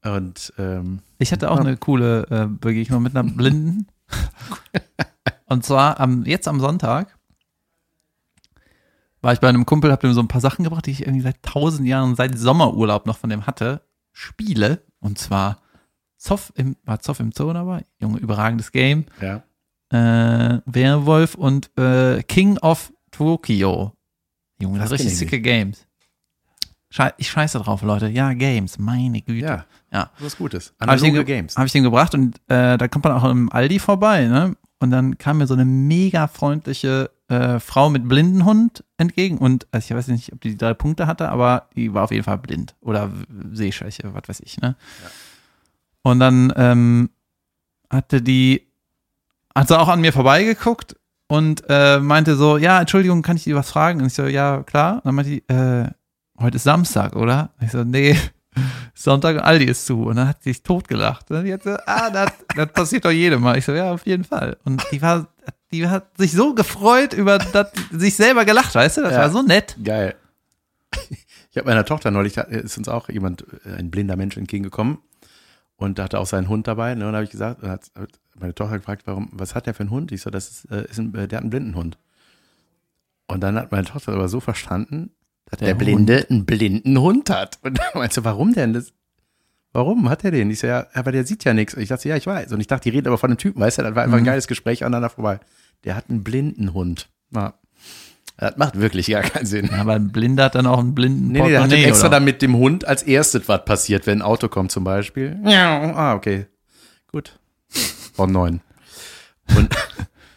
Und ähm, Ich hatte auch eine coole äh, Begegnung mit einer Blinden. Und zwar am, jetzt am Sonntag war ich bei einem Kumpel, hab dem so ein paar Sachen gebracht, die ich irgendwie seit tausend Jahren, seit Sommerurlaub noch von dem hatte. Spiele. Und zwar Zoff im, war Zoff im Zoo dabei? Junge, überragendes Game. ja, Äh, Werwolf und äh, King of Tokyo. Junge, das, Das ist richtig ich sicke Games. Schei ich scheiße drauf, Leute. Ja, Games, meine Güte. ja, Ja. was Gutes. Habe ich, den Analoge ge- Games. hab ich den gebracht und äh, da kommt man auch im Aldi vorbei, ne? Und dann kam mir so eine mega freundliche äh, Frau mit Blindenhund entgegen und also ich weiß nicht, ob die die drei Punkte hatte, aber die war auf jeden Fall blind oder Sehschwäche, was weiß ich, ne? Und dann ähm, hatte die, hat sie auch an mir vorbeigeguckt und äh, meinte so, ja, Entschuldigung, kann ich dir was fragen? Und ich so, ja, klar. Und dann meinte die, äh, heute ist Samstag, oder? Ich so, nee, Sonntag und Aldi ist zu. Und dann hat sie sich totgelacht. Und die hat so, ah, das, das passiert doch jedem Mal. Ich so, ja, auf jeden Fall. Und die war, die hat sich so gefreut über das, sich selber gelacht, weißt du? Das Ja. war so nett. Geil. Ich habe meiner Tochter neulich, da ist uns auch jemand, äh, ein blinder Mensch entgegengekommen und da hatte auch seinen Hund dabei. Ne, und da habe ich gesagt, und hat hat meine Tochter gefragt, warum, was hat der für einen Hund? Ich so, das ist, äh, ist ein, äh, der hat einen blinden Hund. Und dann hat meine Tochter aber so verstanden, dass der, Der Blinde einen blinden Hund hat. Und dann meinte sie, warum denn? Das, warum hat er den? Ich so, ja, aber der sieht ja nichts. Und ich dachte, ja, ich weiß. Und ich dachte, die reden aber von einem Typen, weißt du, das war einfach ein Mhm. geiles Gespräch aneinander vorbei. Der hat einen blinden Hund. Ja. Das macht wirklich gar keinen Sinn. Ja, aber ein Blinder hat dann auch einen blinden Nee, nee, der hat Portemonnaie, extra oder? dann mit dem Hund als erstes was passiert, wenn ein Auto kommt zum Beispiel. Ja, ah, okay. Gut. Vor neun. Und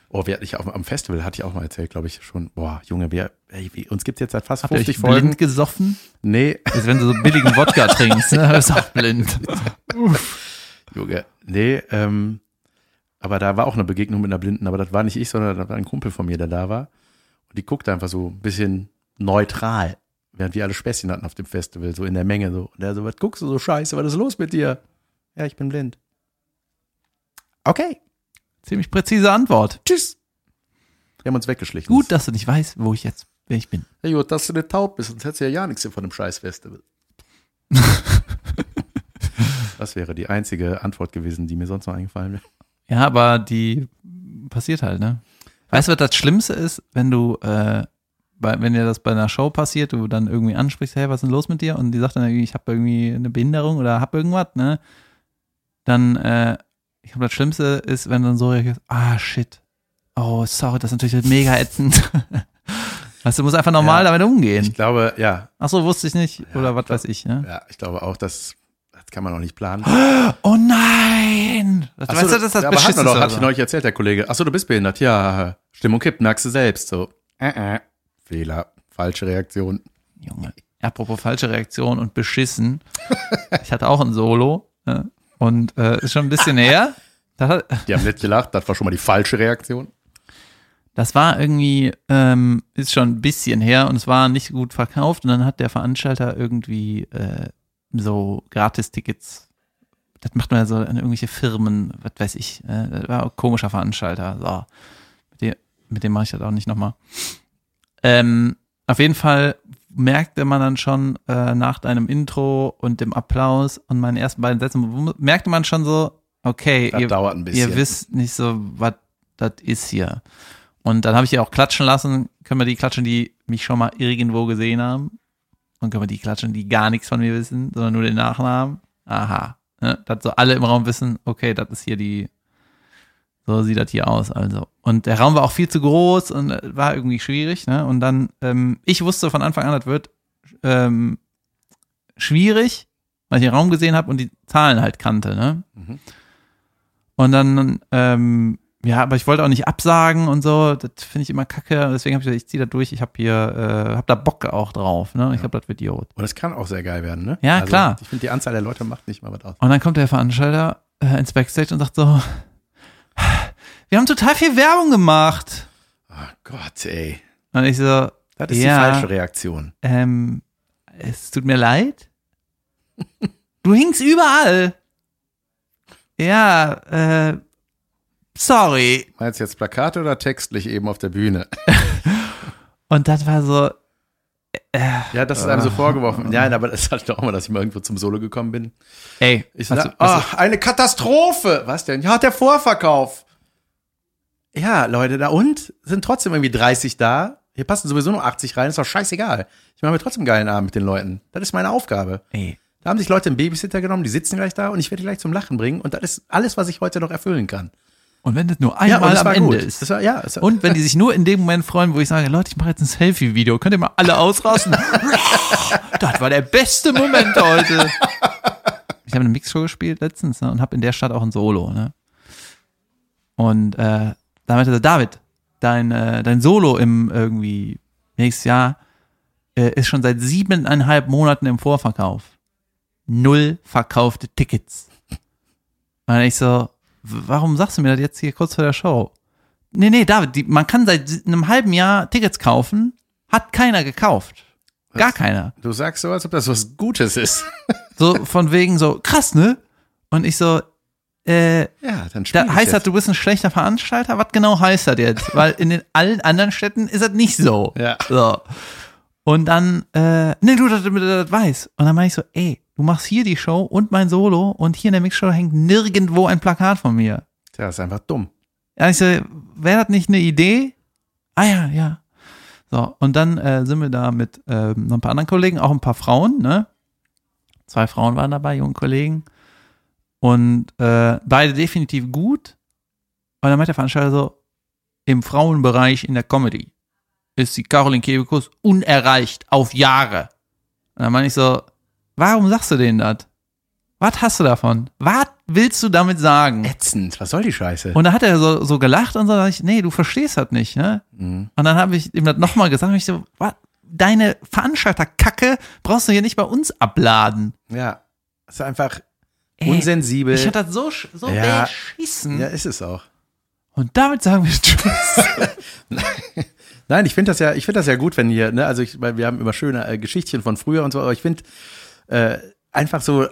oh, wir, ich auf, am Festival hatte ich auch mal erzählt, glaube ich, schon. Boah, Junge, wir, ey, uns gibt's jetzt seit fast Habt ihr 50 euch Folgen. blind gesoffen? Nee, Als wenn du so billigen Wodka trinkst, ne? Das ist auch blind. Junge, nee, ähm, aber da war auch eine Begegnung mit einer Blinden, aber das war nicht ich, sondern das war ein Kumpel von mir, der da war. Und die guckte einfach so ein bisschen neutral, während wir alle Späßchen hatten auf dem Festival, so in der Menge so. Und der so, was guckst du so scheiße, was ist los mit dir? Ja, ich bin blind. Okay, Ziemlich präzise Antwort. tschüss. Wir haben uns weggeschlichen. Gut, dass du nicht weißt, wo ich jetzt, wer ich bin. Ja, gut, dass du nicht taub bist, sonst hättest du ja ja nichts hier von dem Scheiß-Festival. das wäre die einzige Antwort gewesen, die mir sonst noch eingefallen wäre. Ja, aber die passiert halt, ne? Weißt du, was das Schlimmste ist, wenn du, äh, bei, wenn dir das bei einer Show passiert, du dann irgendwie ansprichst, hey, was ist denn los mit dir? Und die sagt dann irgendwie, ich habe irgendwie eine Behinderung oder hab irgendwas, ne? Dann, äh, ich glaube, das Schlimmste ist, wenn dann so reagierst, ah, shit. Oh, sorry, das ist natürlich mega ätzend. weißt du, du musst einfach normal Ja. damit umgehen. Ich glaube, ja, Ach so, wusste ich nicht. Ja, oder was weiß ich, ne? ja, ich glaube auch, dass das kann man auch nicht planen. Oh nein! Das, Ach weißt so, du, das ist das aber hat man doch, hat ich so. neulich erzählt, der Kollege. Achso, du bist behindert. Ja, Stimmung kippt, merkst du selbst. So, äh, äh. Fehler, falsche Reaktion. Junge. Apropos falsche Reaktion und beschissen. Ich hatte auch ein Solo ne? Und äh, ist schon ein bisschen her. Das, Die haben nicht gelacht, das war schon mal die falsche Reaktion. das war irgendwie, ähm, ist schon ein bisschen her und es war nicht gut verkauft und dann hat der Veranstalter irgendwie äh, so Gratis-Tickets. Das macht man ja so an irgendwelche Firmen, was weiß ich. Äh, das war ein komischer Veranstalter. So. Mit dem, mit dem mache ich das auch nicht nochmal. Ähm, auf jeden Fall merkte man dann schon äh, nach deinem Intro und dem Applaus und meinen ersten beiden Sätzen, merkte man schon so, okay, Das ihr, dauert ein bisschen. ihr wisst nicht so, was das ist hier. Und dann habe ich ihr auch klatschen lassen. Können wir die klatschen, die mich schon mal irgendwo gesehen haben? Und können wir die klatschen, die gar nichts von mir wissen, sondern nur den Nachnamen? Aha. Ne? Dass so alle im Raum wissen, okay, das ist hier die, so sieht das hier aus, also. Und der Raum war auch viel zu groß und war irgendwie schwierig, ne? Und dann, ähm, ich wusste von Anfang an, das wird ähm, schwierig, weil ich den Raum gesehen habe und die Zahlen halt kannte, ne? Mhm. Und dann, ähm, ja, aber ich wollte auch nicht absagen und so, das finde ich immer kacke. Deswegen habe ich gesagt, ich ziehe da durch, ich habe hier, äh, hab da Bock auch drauf, ne? Ich glaube, das wird Idiot. Und es kann auch sehr geil werden, ne? Ja, klar. Ich finde, die Anzahl der Leute macht nicht mal was aus. Und dann kommt der Veranstalter äh, ins Backstage und sagt so, wir haben total viel Werbung gemacht. Oh Gott, ey. Und ich so, Das ist Ja. die falsche Reaktion. ähm, es tut mir leid. Du hingst überall. Ja, äh, sorry. Meinst du jetzt Plakate oder textlich eben auf der Bühne? Und das war so, Ja, das ist einem so vorgeworfen. Ja, aber das hatte ich doch auch mal, dass ich mal irgendwo zum Solo gekommen bin. ey, Ich sag, oh, eine Katastrophe. Was denn? Ja, der Vorverkauf. Ja, Leute, da und? Sind trotzdem irgendwie 30 da. Hier passen sowieso nur 80 rein, ist doch scheißegal. Ich mache mir trotzdem einen geilen Abend mit den Leuten. Das ist meine Aufgabe. ey, Da haben sich Leute einen Babysitter genommen, die sitzen gleich da und ich werde die gleich zum Lachen bringen. Und das ist alles, was ich heute noch erfüllen kann. Und wenn das nur Ja, einmal es am Ende gut. ist. Das war, ja, Und wenn die sich nur in dem Moment freuen, wo ich sage, Leute, ich mache jetzt ein Selfie-Video, könnt ihr mal alle ausrasten? das war der beste Moment heute. Ich habe eine Mixshow gespielt letztens ne, und habe in der Stadt auch ein Solo. Ne? Und äh, da meinte er, David, dein, äh, dein Solo im irgendwie nächstes Jahr äh, ist schon seit siebeneinhalb Monaten im Vorverkauf. Null verkaufte Tickets. Und ich so, warum sagst du mir das jetzt hier kurz vor der Show? Nee, nee, David, die, man kann seit einem halben Jahr Tickets kaufen, hat keiner gekauft. Gar keiner. du sagst so, als ob das was Gutes ist. So von wegen so, krass, ne? Und ich so, äh, Ja, dann da heißt das, du bist ein schlechter Veranstalter? Was genau heißt das jetzt? Weil in den allen anderen Städten ist das nicht so. Ja. So. Und dann, äh, nee, du, das, das, das weiß. Und dann meine ich so, ey, du machst hier die Show und mein Solo und hier in der Mixshow hängt nirgendwo ein Plakat von mir. Tja, ist einfach dumm. Ja, ich so, wäre das nicht eine Idee? Ah ja, ja. So, und dann äh, sind wir da mit ähm, noch ein paar anderen Kollegen, auch ein paar Frauen, ne? Zwei Frauen waren dabei, junge Kollegen. Und äh, beide definitiv gut. Und dann meint der Veranstalter so, im Frauenbereich in der Comedy ist die Caroline Kebekus unerreicht auf Jahre. Und dann meine ich so, warum sagst du denen das? Was hast du davon? Was willst du damit sagen? Ätzend. Was soll die Scheiße? Und da hat er so, so gelacht und so, da dachte ich, nee, du verstehst das nicht, ne? Mhm. Und dann habe ich ihm das nochmal gesagt, und ich so, was? Deine Veranstalterkacke brauchst du hier nicht bei uns abladen. ja. Das ist einfach Ey, unsensibel. Ich hatte das so, so Ja. beschissen. ja, ist es auch. Und damit sagen wir Tschüss. Nein, ich finde das ja, ich finde das ja gut, wenn ihr, ne, also ich, wir haben immer schöne äh, Geschichtchen von früher und so, aber ich finde äh, einfach so,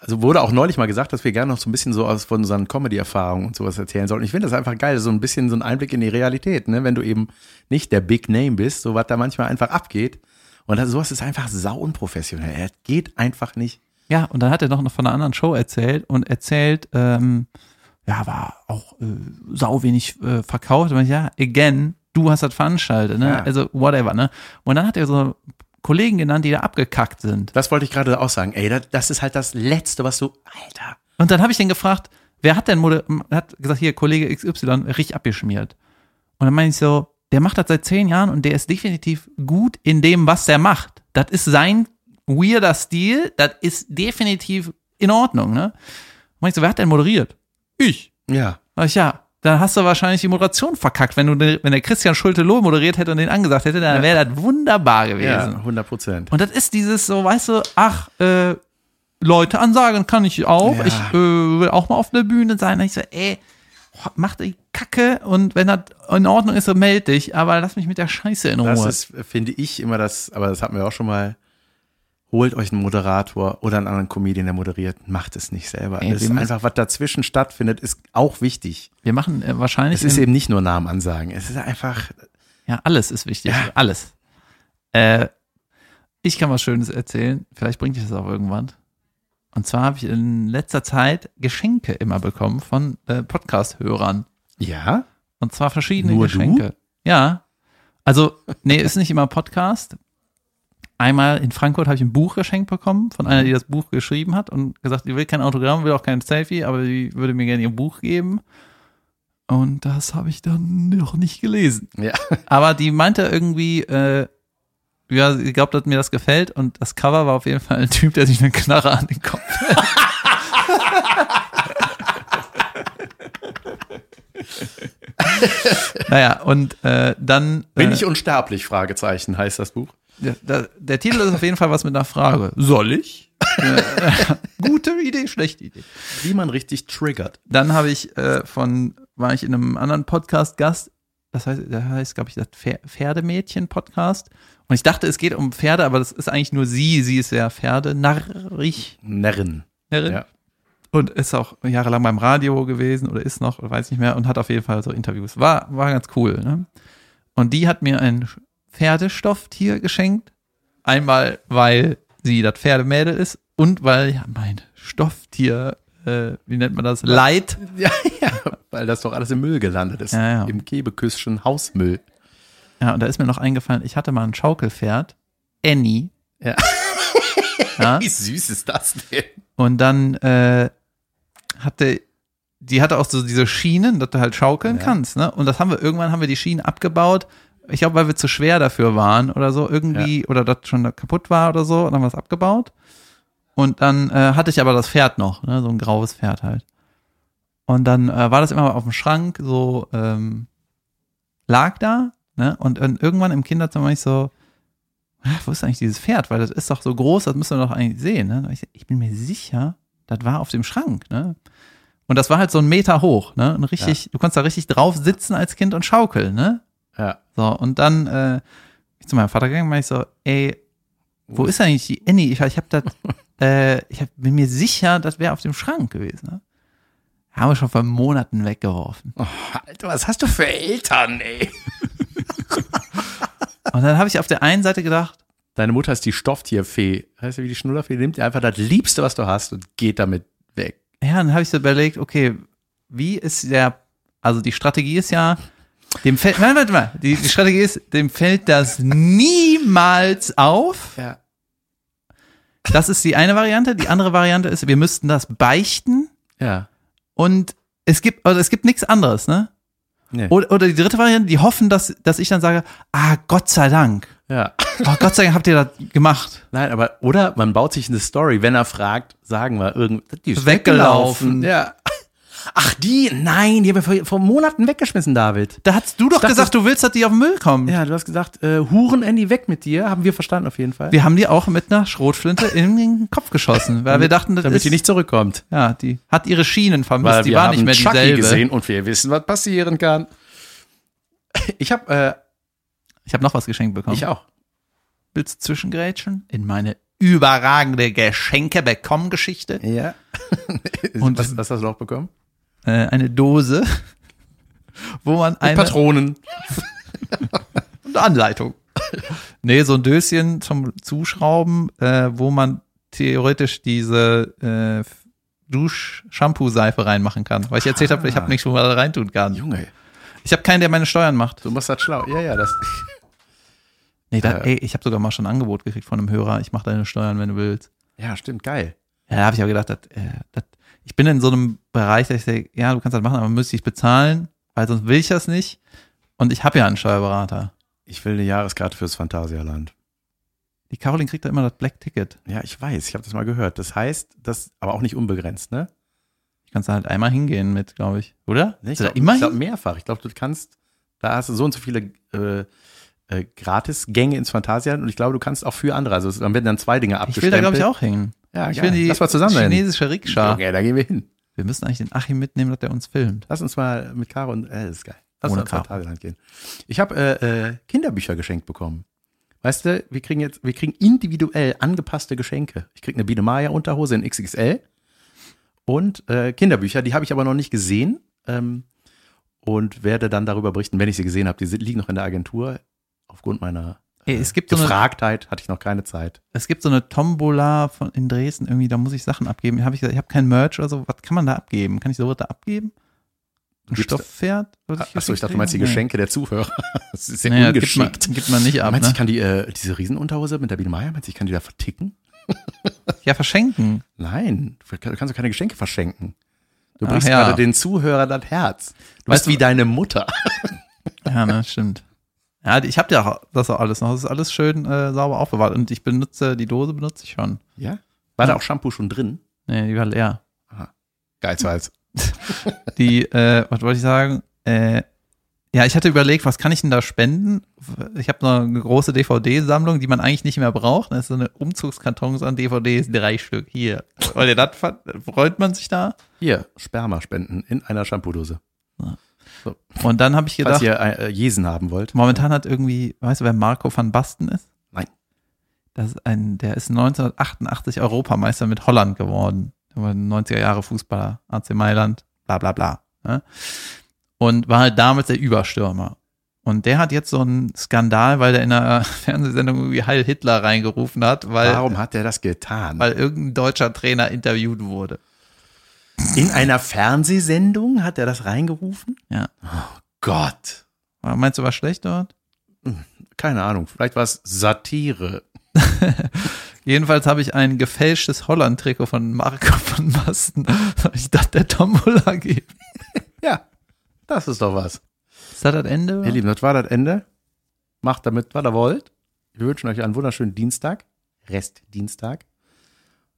also wurde auch neulich mal gesagt, dass wir gerne noch so ein bisschen so aus von unseren Comedy-Erfahrungen und sowas erzählen sollten. Ich finde das einfach geil, so ein bisschen so ein Einblick in die Realität, ne, wenn du eben nicht der Big Name bist, so was da manchmal einfach abgeht. Und das, sowas ist einfach sau unprofessionell. Er geht einfach nicht. Ja, und dann hat er noch von einer anderen Show erzählt und erzählt, ähm, ja, war auch äh, sau wenig äh, verkauft. Ich, ja, again, du hast das veranstaltet, ne? Ja. Also whatever, ne? Und dann hat er so Kollegen genannt, die da abgekackt sind. Das wollte ich gerade auch sagen. Ey, das, das ist halt das Letzte, was du, Alter. Und dann habe ich den gefragt, wer hat denn hat gesagt, hier, Kollege XY, richtig abgeschmiert. Und dann meine ich so, der macht das seit zehn Jahren und der ist definitiv gut in dem, was er macht. Das ist sein weirder Stil, das ist definitiv in Ordnung, ne? Und ich so, wer hat denn moderiert? Ich. Ja. Sag ich, ja, dann hast du wahrscheinlich die Moderation verkackt. Wenn du, wenn der Christian Schulte-Loh moderiert hätte und den angesagt hätte, dann wäre das wunderbar gewesen. Ja, 100 Prozent. Und das ist dieses so, weißt du, ach, äh, Leute ansagen kann ich auch. Ja. Ich äh, will auch mal auf der Bühne sein. Und ich so, ey, mach die Kacke und wenn das in Ordnung ist, so meld dich, aber lass mich mit der Scheiße in Ruhe. Das ist, finde ich, immer das, aber das hatten wir auch schon mal. Holt euch einen Moderator oder einen anderen Comedian, der moderiert. Macht es nicht selber. Ey, es ist einfach, was dazwischen stattfindet, ist auch wichtig. Wir machen äh, wahrscheinlich. Es ist eben nicht nur Namen ansagen. Es ist einfach, ja, alles ist wichtig. Ja. Alles. Äh, ich kann was Schönes erzählen. Vielleicht bringt dich das auch irgendwann. Und zwar habe ich in letzter Zeit Geschenke immer bekommen von äh, Podcast-Hörern. ja, Und zwar verschiedene Nur du? Geschenke. Ja. Also, nee, ist nicht immer Podcast. Einmal in Frankfurt habe ich ein Buch geschenkt bekommen von einer, die das Buch geschrieben hat und gesagt, die will kein Autogramm, will auch kein Selfie, aber die würde mir gerne ihr Buch geben. Und das habe ich dann noch nicht gelesen. ja. Aber die meinte irgendwie, äh, ja, sie glaubt, dass mir das gefällt und das Cover war auf jeden Fall ein Typ, der sich eine Knarre an den Kopf hält. naja, und äh, dann. Bin äh, ich unsterblich? Fragezeichen heißt das Buch. Der, der, der Titel ist auf jeden Fall was mit einer Frage. Soll ich? Gute Idee, schlechte Idee. Wie man richtig triggert. Dann habe ich äh, von, war ich in einem anderen Podcast Gast, das heißt, der heißt, glaube ich, das Pfer- Pferdemädchen-Podcast. Und ich dachte, es geht um Pferde, aber das ist eigentlich nur sie. Sie ist ja Pferdenarrig. Närrin. Ja. Und ist auch jahrelang beim Radio gewesen oder ist noch, oder weiß nicht mehr, und hat auf jeden Fall so Interviews. War, war ganz cool. Ne? Und die hat mir ein Pferdestofftier geschenkt. Einmal, weil sie das Pferdemädel ist und weil ja mein Stofftier, äh, wie nennt man das? Leid. Ja, ja, weil das doch alles im Müll gelandet ist. Ja, ja. Im Kebeküsschen Hausmüll. Ja, und da ist mir noch eingefallen, ich hatte mal ein Schaukelpferd, Annie. Ja. Ja, Wie süß ist das denn? und dann äh, hatte, die hatte auch so diese Schienen, dass du halt schaukeln Ja. kannst, ne? Und das haben wir, irgendwann haben wir die Schienen abgebaut. Ich glaube, weil wir zu schwer dafür waren oder so, irgendwie, oder das schon kaputt war oder so, und dann haben wir es abgebaut. Und dann äh, hatte ich aber das Pferd noch, ne? So ein graues Pferd halt. Und dann äh, war das immer auf dem Schrank, so ähm, lag da, ne? Und, dann irgendwann im Kinderzimmer war ich so, "Ah, wo ist eigentlich dieses Pferd? Weil das ist doch so groß, das müssen wir doch eigentlich sehen. Ne? Ich, ich bin mir sicher, das war auf dem Schrank. Ne? Und das war halt so ein Meter hoch. Ne? Und richtig, du konntest da richtig drauf sitzen als Kind und schaukeln. Ne? Ja. So, und dann äh, bin ich zu meinem Vater gegangen, meinte ich so, ey, wo ist eigentlich die Annie? Ich, ich habe das, äh, ich hab, bin mir sicher, das wäre auf dem Schrank gewesen. Ne? Haben wir schon vor Monaten weggeworfen. Oh, Alter, was hast du für Eltern, ey? Und dann habe ich auf der einen Seite gedacht, Deine Mutter ist die Stofftierfee. Heißt du, wie die Schnullerfee? Nimmt dir einfach das Liebste, was du hast und geht damit weg. Ja, dann habe ich so überlegt, okay, wie ist der, also die Strategie ist ja, dem fällt, nein, warte mal, die, die Strategie ist, dem fällt das niemals auf. Ja. Das ist die eine Variante. Die andere Variante ist, wir müssten das beichten Ja. und es gibt, also es gibt nichts anderes, ne? Nee. Oder, oder die dritte Variante, die hoffen, dass, dass ich dann sage, ah, Gott sei Dank. Ja. Oh, Gott sei Dank habt ihr das gemacht. Nein, aber, oder man baut sich eine Story, wenn er fragt, sagen wir irgend, die ist Weggelaufen. Ja. Ach, die, nein, die haben wir vor, vor Monaten weggeschmissen, David. Da hast du doch dachte- gesagt, du willst, dass die auf den Müll kommen. Ja, du hast gesagt, äh, Huren Andy weg mit dir, haben wir verstanden auf jeden Fall. Wir haben die auch mit einer Schrotflinte in den Kopf geschossen, weil wir dachten, das damit ist, die nicht zurückkommt. ja, die hat ihre Schienen vermisst, Weil die war nicht mehr Chucky dieselbe. gesehen und wir wissen, was passieren kann. Ich habe, äh, Ich habe noch was geschenkt bekommen. ich auch. Willst du zwischengrätschen? In meine überragende Geschenke bekommen Geschichte. Ja. Und- Und was, was hast du noch bekommen? Äh, eine Dose, wo man Mit eine Patronen. eine Anleitung. nee, so ein Döschen zum Zuschrauben, äh, wo man theoretisch diese äh, Dusch-Shampoo-Seife reinmachen kann. Weil ich erzählt habe, ich habe nichts, wo man da reintun kann. Junge, Ich habe keinen, der meine Steuern macht. du machst das schlau. Ja, ja, das. Nee, da, ey, ich habe sogar mal schon ein Angebot gekriegt von einem Hörer. Ich mache deine Steuern, wenn du willst. Ja, stimmt, geil. Ja, da habe ich aber gedacht, das, äh, das, ich bin in so einem Bereich, dass ich sage, ja, du kannst das machen, aber müsste ich bezahlen, weil sonst will ich das nicht. Und ich habe ja einen Steuerberater. Ich will eine Jahreskarte fürs Phantasialand. Die Caroline kriegt da immer das Black Ticket. Ja, ich weiß, ich habe das mal gehört. Das heißt, das aber auch nicht unbegrenzt, ne? Ich kannst da halt einmal hingehen mit, glaube ich. Oder? Nee, ich glaube glaub, mehrfach. Ich glaube, du kannst, da hast du so und so viele äh, äh, Gratisgänge ins Phantasialand und ich glaube, du kannst auch für andere. Also es- dann werden dann zwei Dinge Ich abgestellt. will da, glaube ich, auch hängen. Ja, ich geil. will die Lass mal zusammen chinesische Rikscha. Okay, da gehen wir hin. Wir müssen eigentlich den Achim mitnehmen, dass der uns filmt. Lass uns mal mit Caro und, äh, das ist geil. Lass Ohne uns Caro. Phantasialand gehen. Ich habe äh, äh, Kinderbücher geschenkt bekommen. Weißt du, wir kriegen jetzt, wir kriegen individuell angepasste Geschenke. Ich krieg eine Biene Maya Unterhose in XXL und äh, Kinderbücher, die habe ich aber noch nicht gesehen ähm, und werde dann darüber berichten, wenn ich sie gesehen habe. Die sind- liegen noch in der Agentur. Aufgrund meiner Ey, es gibt so eine, Gefragtheit hatte ich noch keine Zeit. es gibt so eine Tombola von in Dresden irgendwie, da muss ich Sachen abgeben. Hab ich gesagt, ich habe kein Merch oder so. Was kann man da abgeben? Kann ich sowas da abgeben? Ein Stoffpferd? Achso, ich dachte, du meinst die? Geschenke der Zuhörer. Das ist Nee, naja, gibt, man, ungeschickt. gibt man nicht ab. meinst du, Ne? ich kann die, äh, diese Riesenunterhose mit der Biene Maya, meinst du, ich kann die da verticken? Ja, verschenken. Nein, du kann- du kannst doch keine Geschenke verschenken. Du Ach brichst ja. gerade den Zuhörer das Herz. Du Weißt bist wie deine Mutter. Ja, ne, stimmt. Ja, ich habe ja das auch alles noch. Das ist alles schön äh, sauber aufbewahrt. Und ich benutze, die Dose benutze ich schon. Ja? War da auch Shampoo schon drin? Nee, die war leer. Geizhals. Die, äh, was wollte ich sagen? Äh, ja, ich hatte überlegt, was kann ich denn da spenden? Ich habe noch eine große DVD-Sammlung, die man eigentlich nicht mehr braucht. Das ist so eine Umzugskartons an DVDs, drei Stück. Hier. Weil ihr das freut man sich da. Hier, Sperma spenden in einer Shampoodose. Und dann habe ich Falls gedacht, ihr äh, Jesen haben wollt. momentan hat irgendwie, weißt du, wer Marco van Basten ist? Nein. Das ist ein, der ist 1988 Europameister mit Holland geworden. Der war ein 90er Jahre Fußballer, AC Mailand, bla bla bla. Ne? Und war halt damals der Überstürmer. Und der hat jetzt so einen Skandal, weil der in einer Fernsehsendung irgendwie Heil Hitler reingerufen hat, weil, Warum hat er das getan? weil irgendein deutscher Trainer interviewt wurde. In einer Fernsehsendung hat er das reingerufen? Ja. Gott. Meinst du, war schlecht dort? Keine Ahnung. Vielleicht war es Satire. Jedenfalls habe ich ein gefälschtes Holland-Trikot von Marco von Basten. Ich dachte, der Tombola geben. Ja, das ist doch was. Ist das das Ende? Ihr Lieben, das war das Ende. Macht damit, was ihr wollt. Wir wünschen euch einen wunderschönen Dienstag. Restdienstag.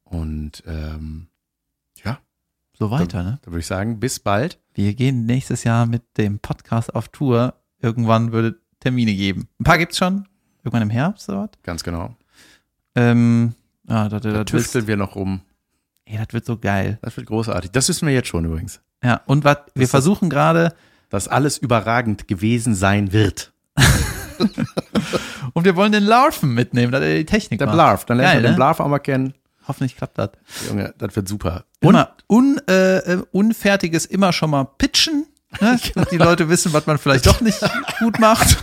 Und ähm, So weiter, ne? da würde ich sagen, bis bald. Wir gehen nächstes Jahr mit dem Podcast auf Tour. Irgendwann würde Termine geben. Ein paar gibt's schon. Irgendwann im Herbst oder was? Ganz genau. Ähm, ja, das, Da das, tüfteln wir noch rum. ey, das wird so geil. Das wird großartig. Das wissen wir jetzt schon übrigens. Ja, und was, wir versuchen gerade, Dass alles überragend gewesen sein wird. und wir wollen den Larven mitnehmen, dass er die Technik Der macht. Blarf. Dann lernt man den ne? Blarf auch mal kennen. Hoffentlich klappt das. Junge, das wird super. Immer un, äh, äh, unfertiges immer schon mal pitchen, ne? dass die Leute wissen, was man vielleicht doch nicht gut macht.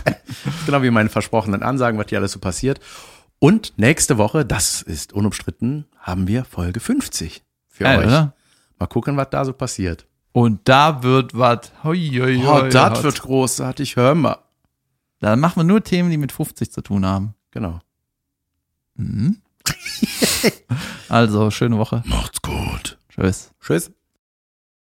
Genau wie meine versprochenen Ansagen, was hier alles so passiert. Und nächste Woche, das ist unumstritten, haben wir Folge 50 für Geil, euch. oder? Mal gucken, was da so passiert. Und da wird was. Oh, das wird großartig, hör mal. Da machen wir nur Themen, die mit 50 zu tun haben. Genau. Mhm. Also, schöne Woche. Macht's gut. Tschüss. Tschüss.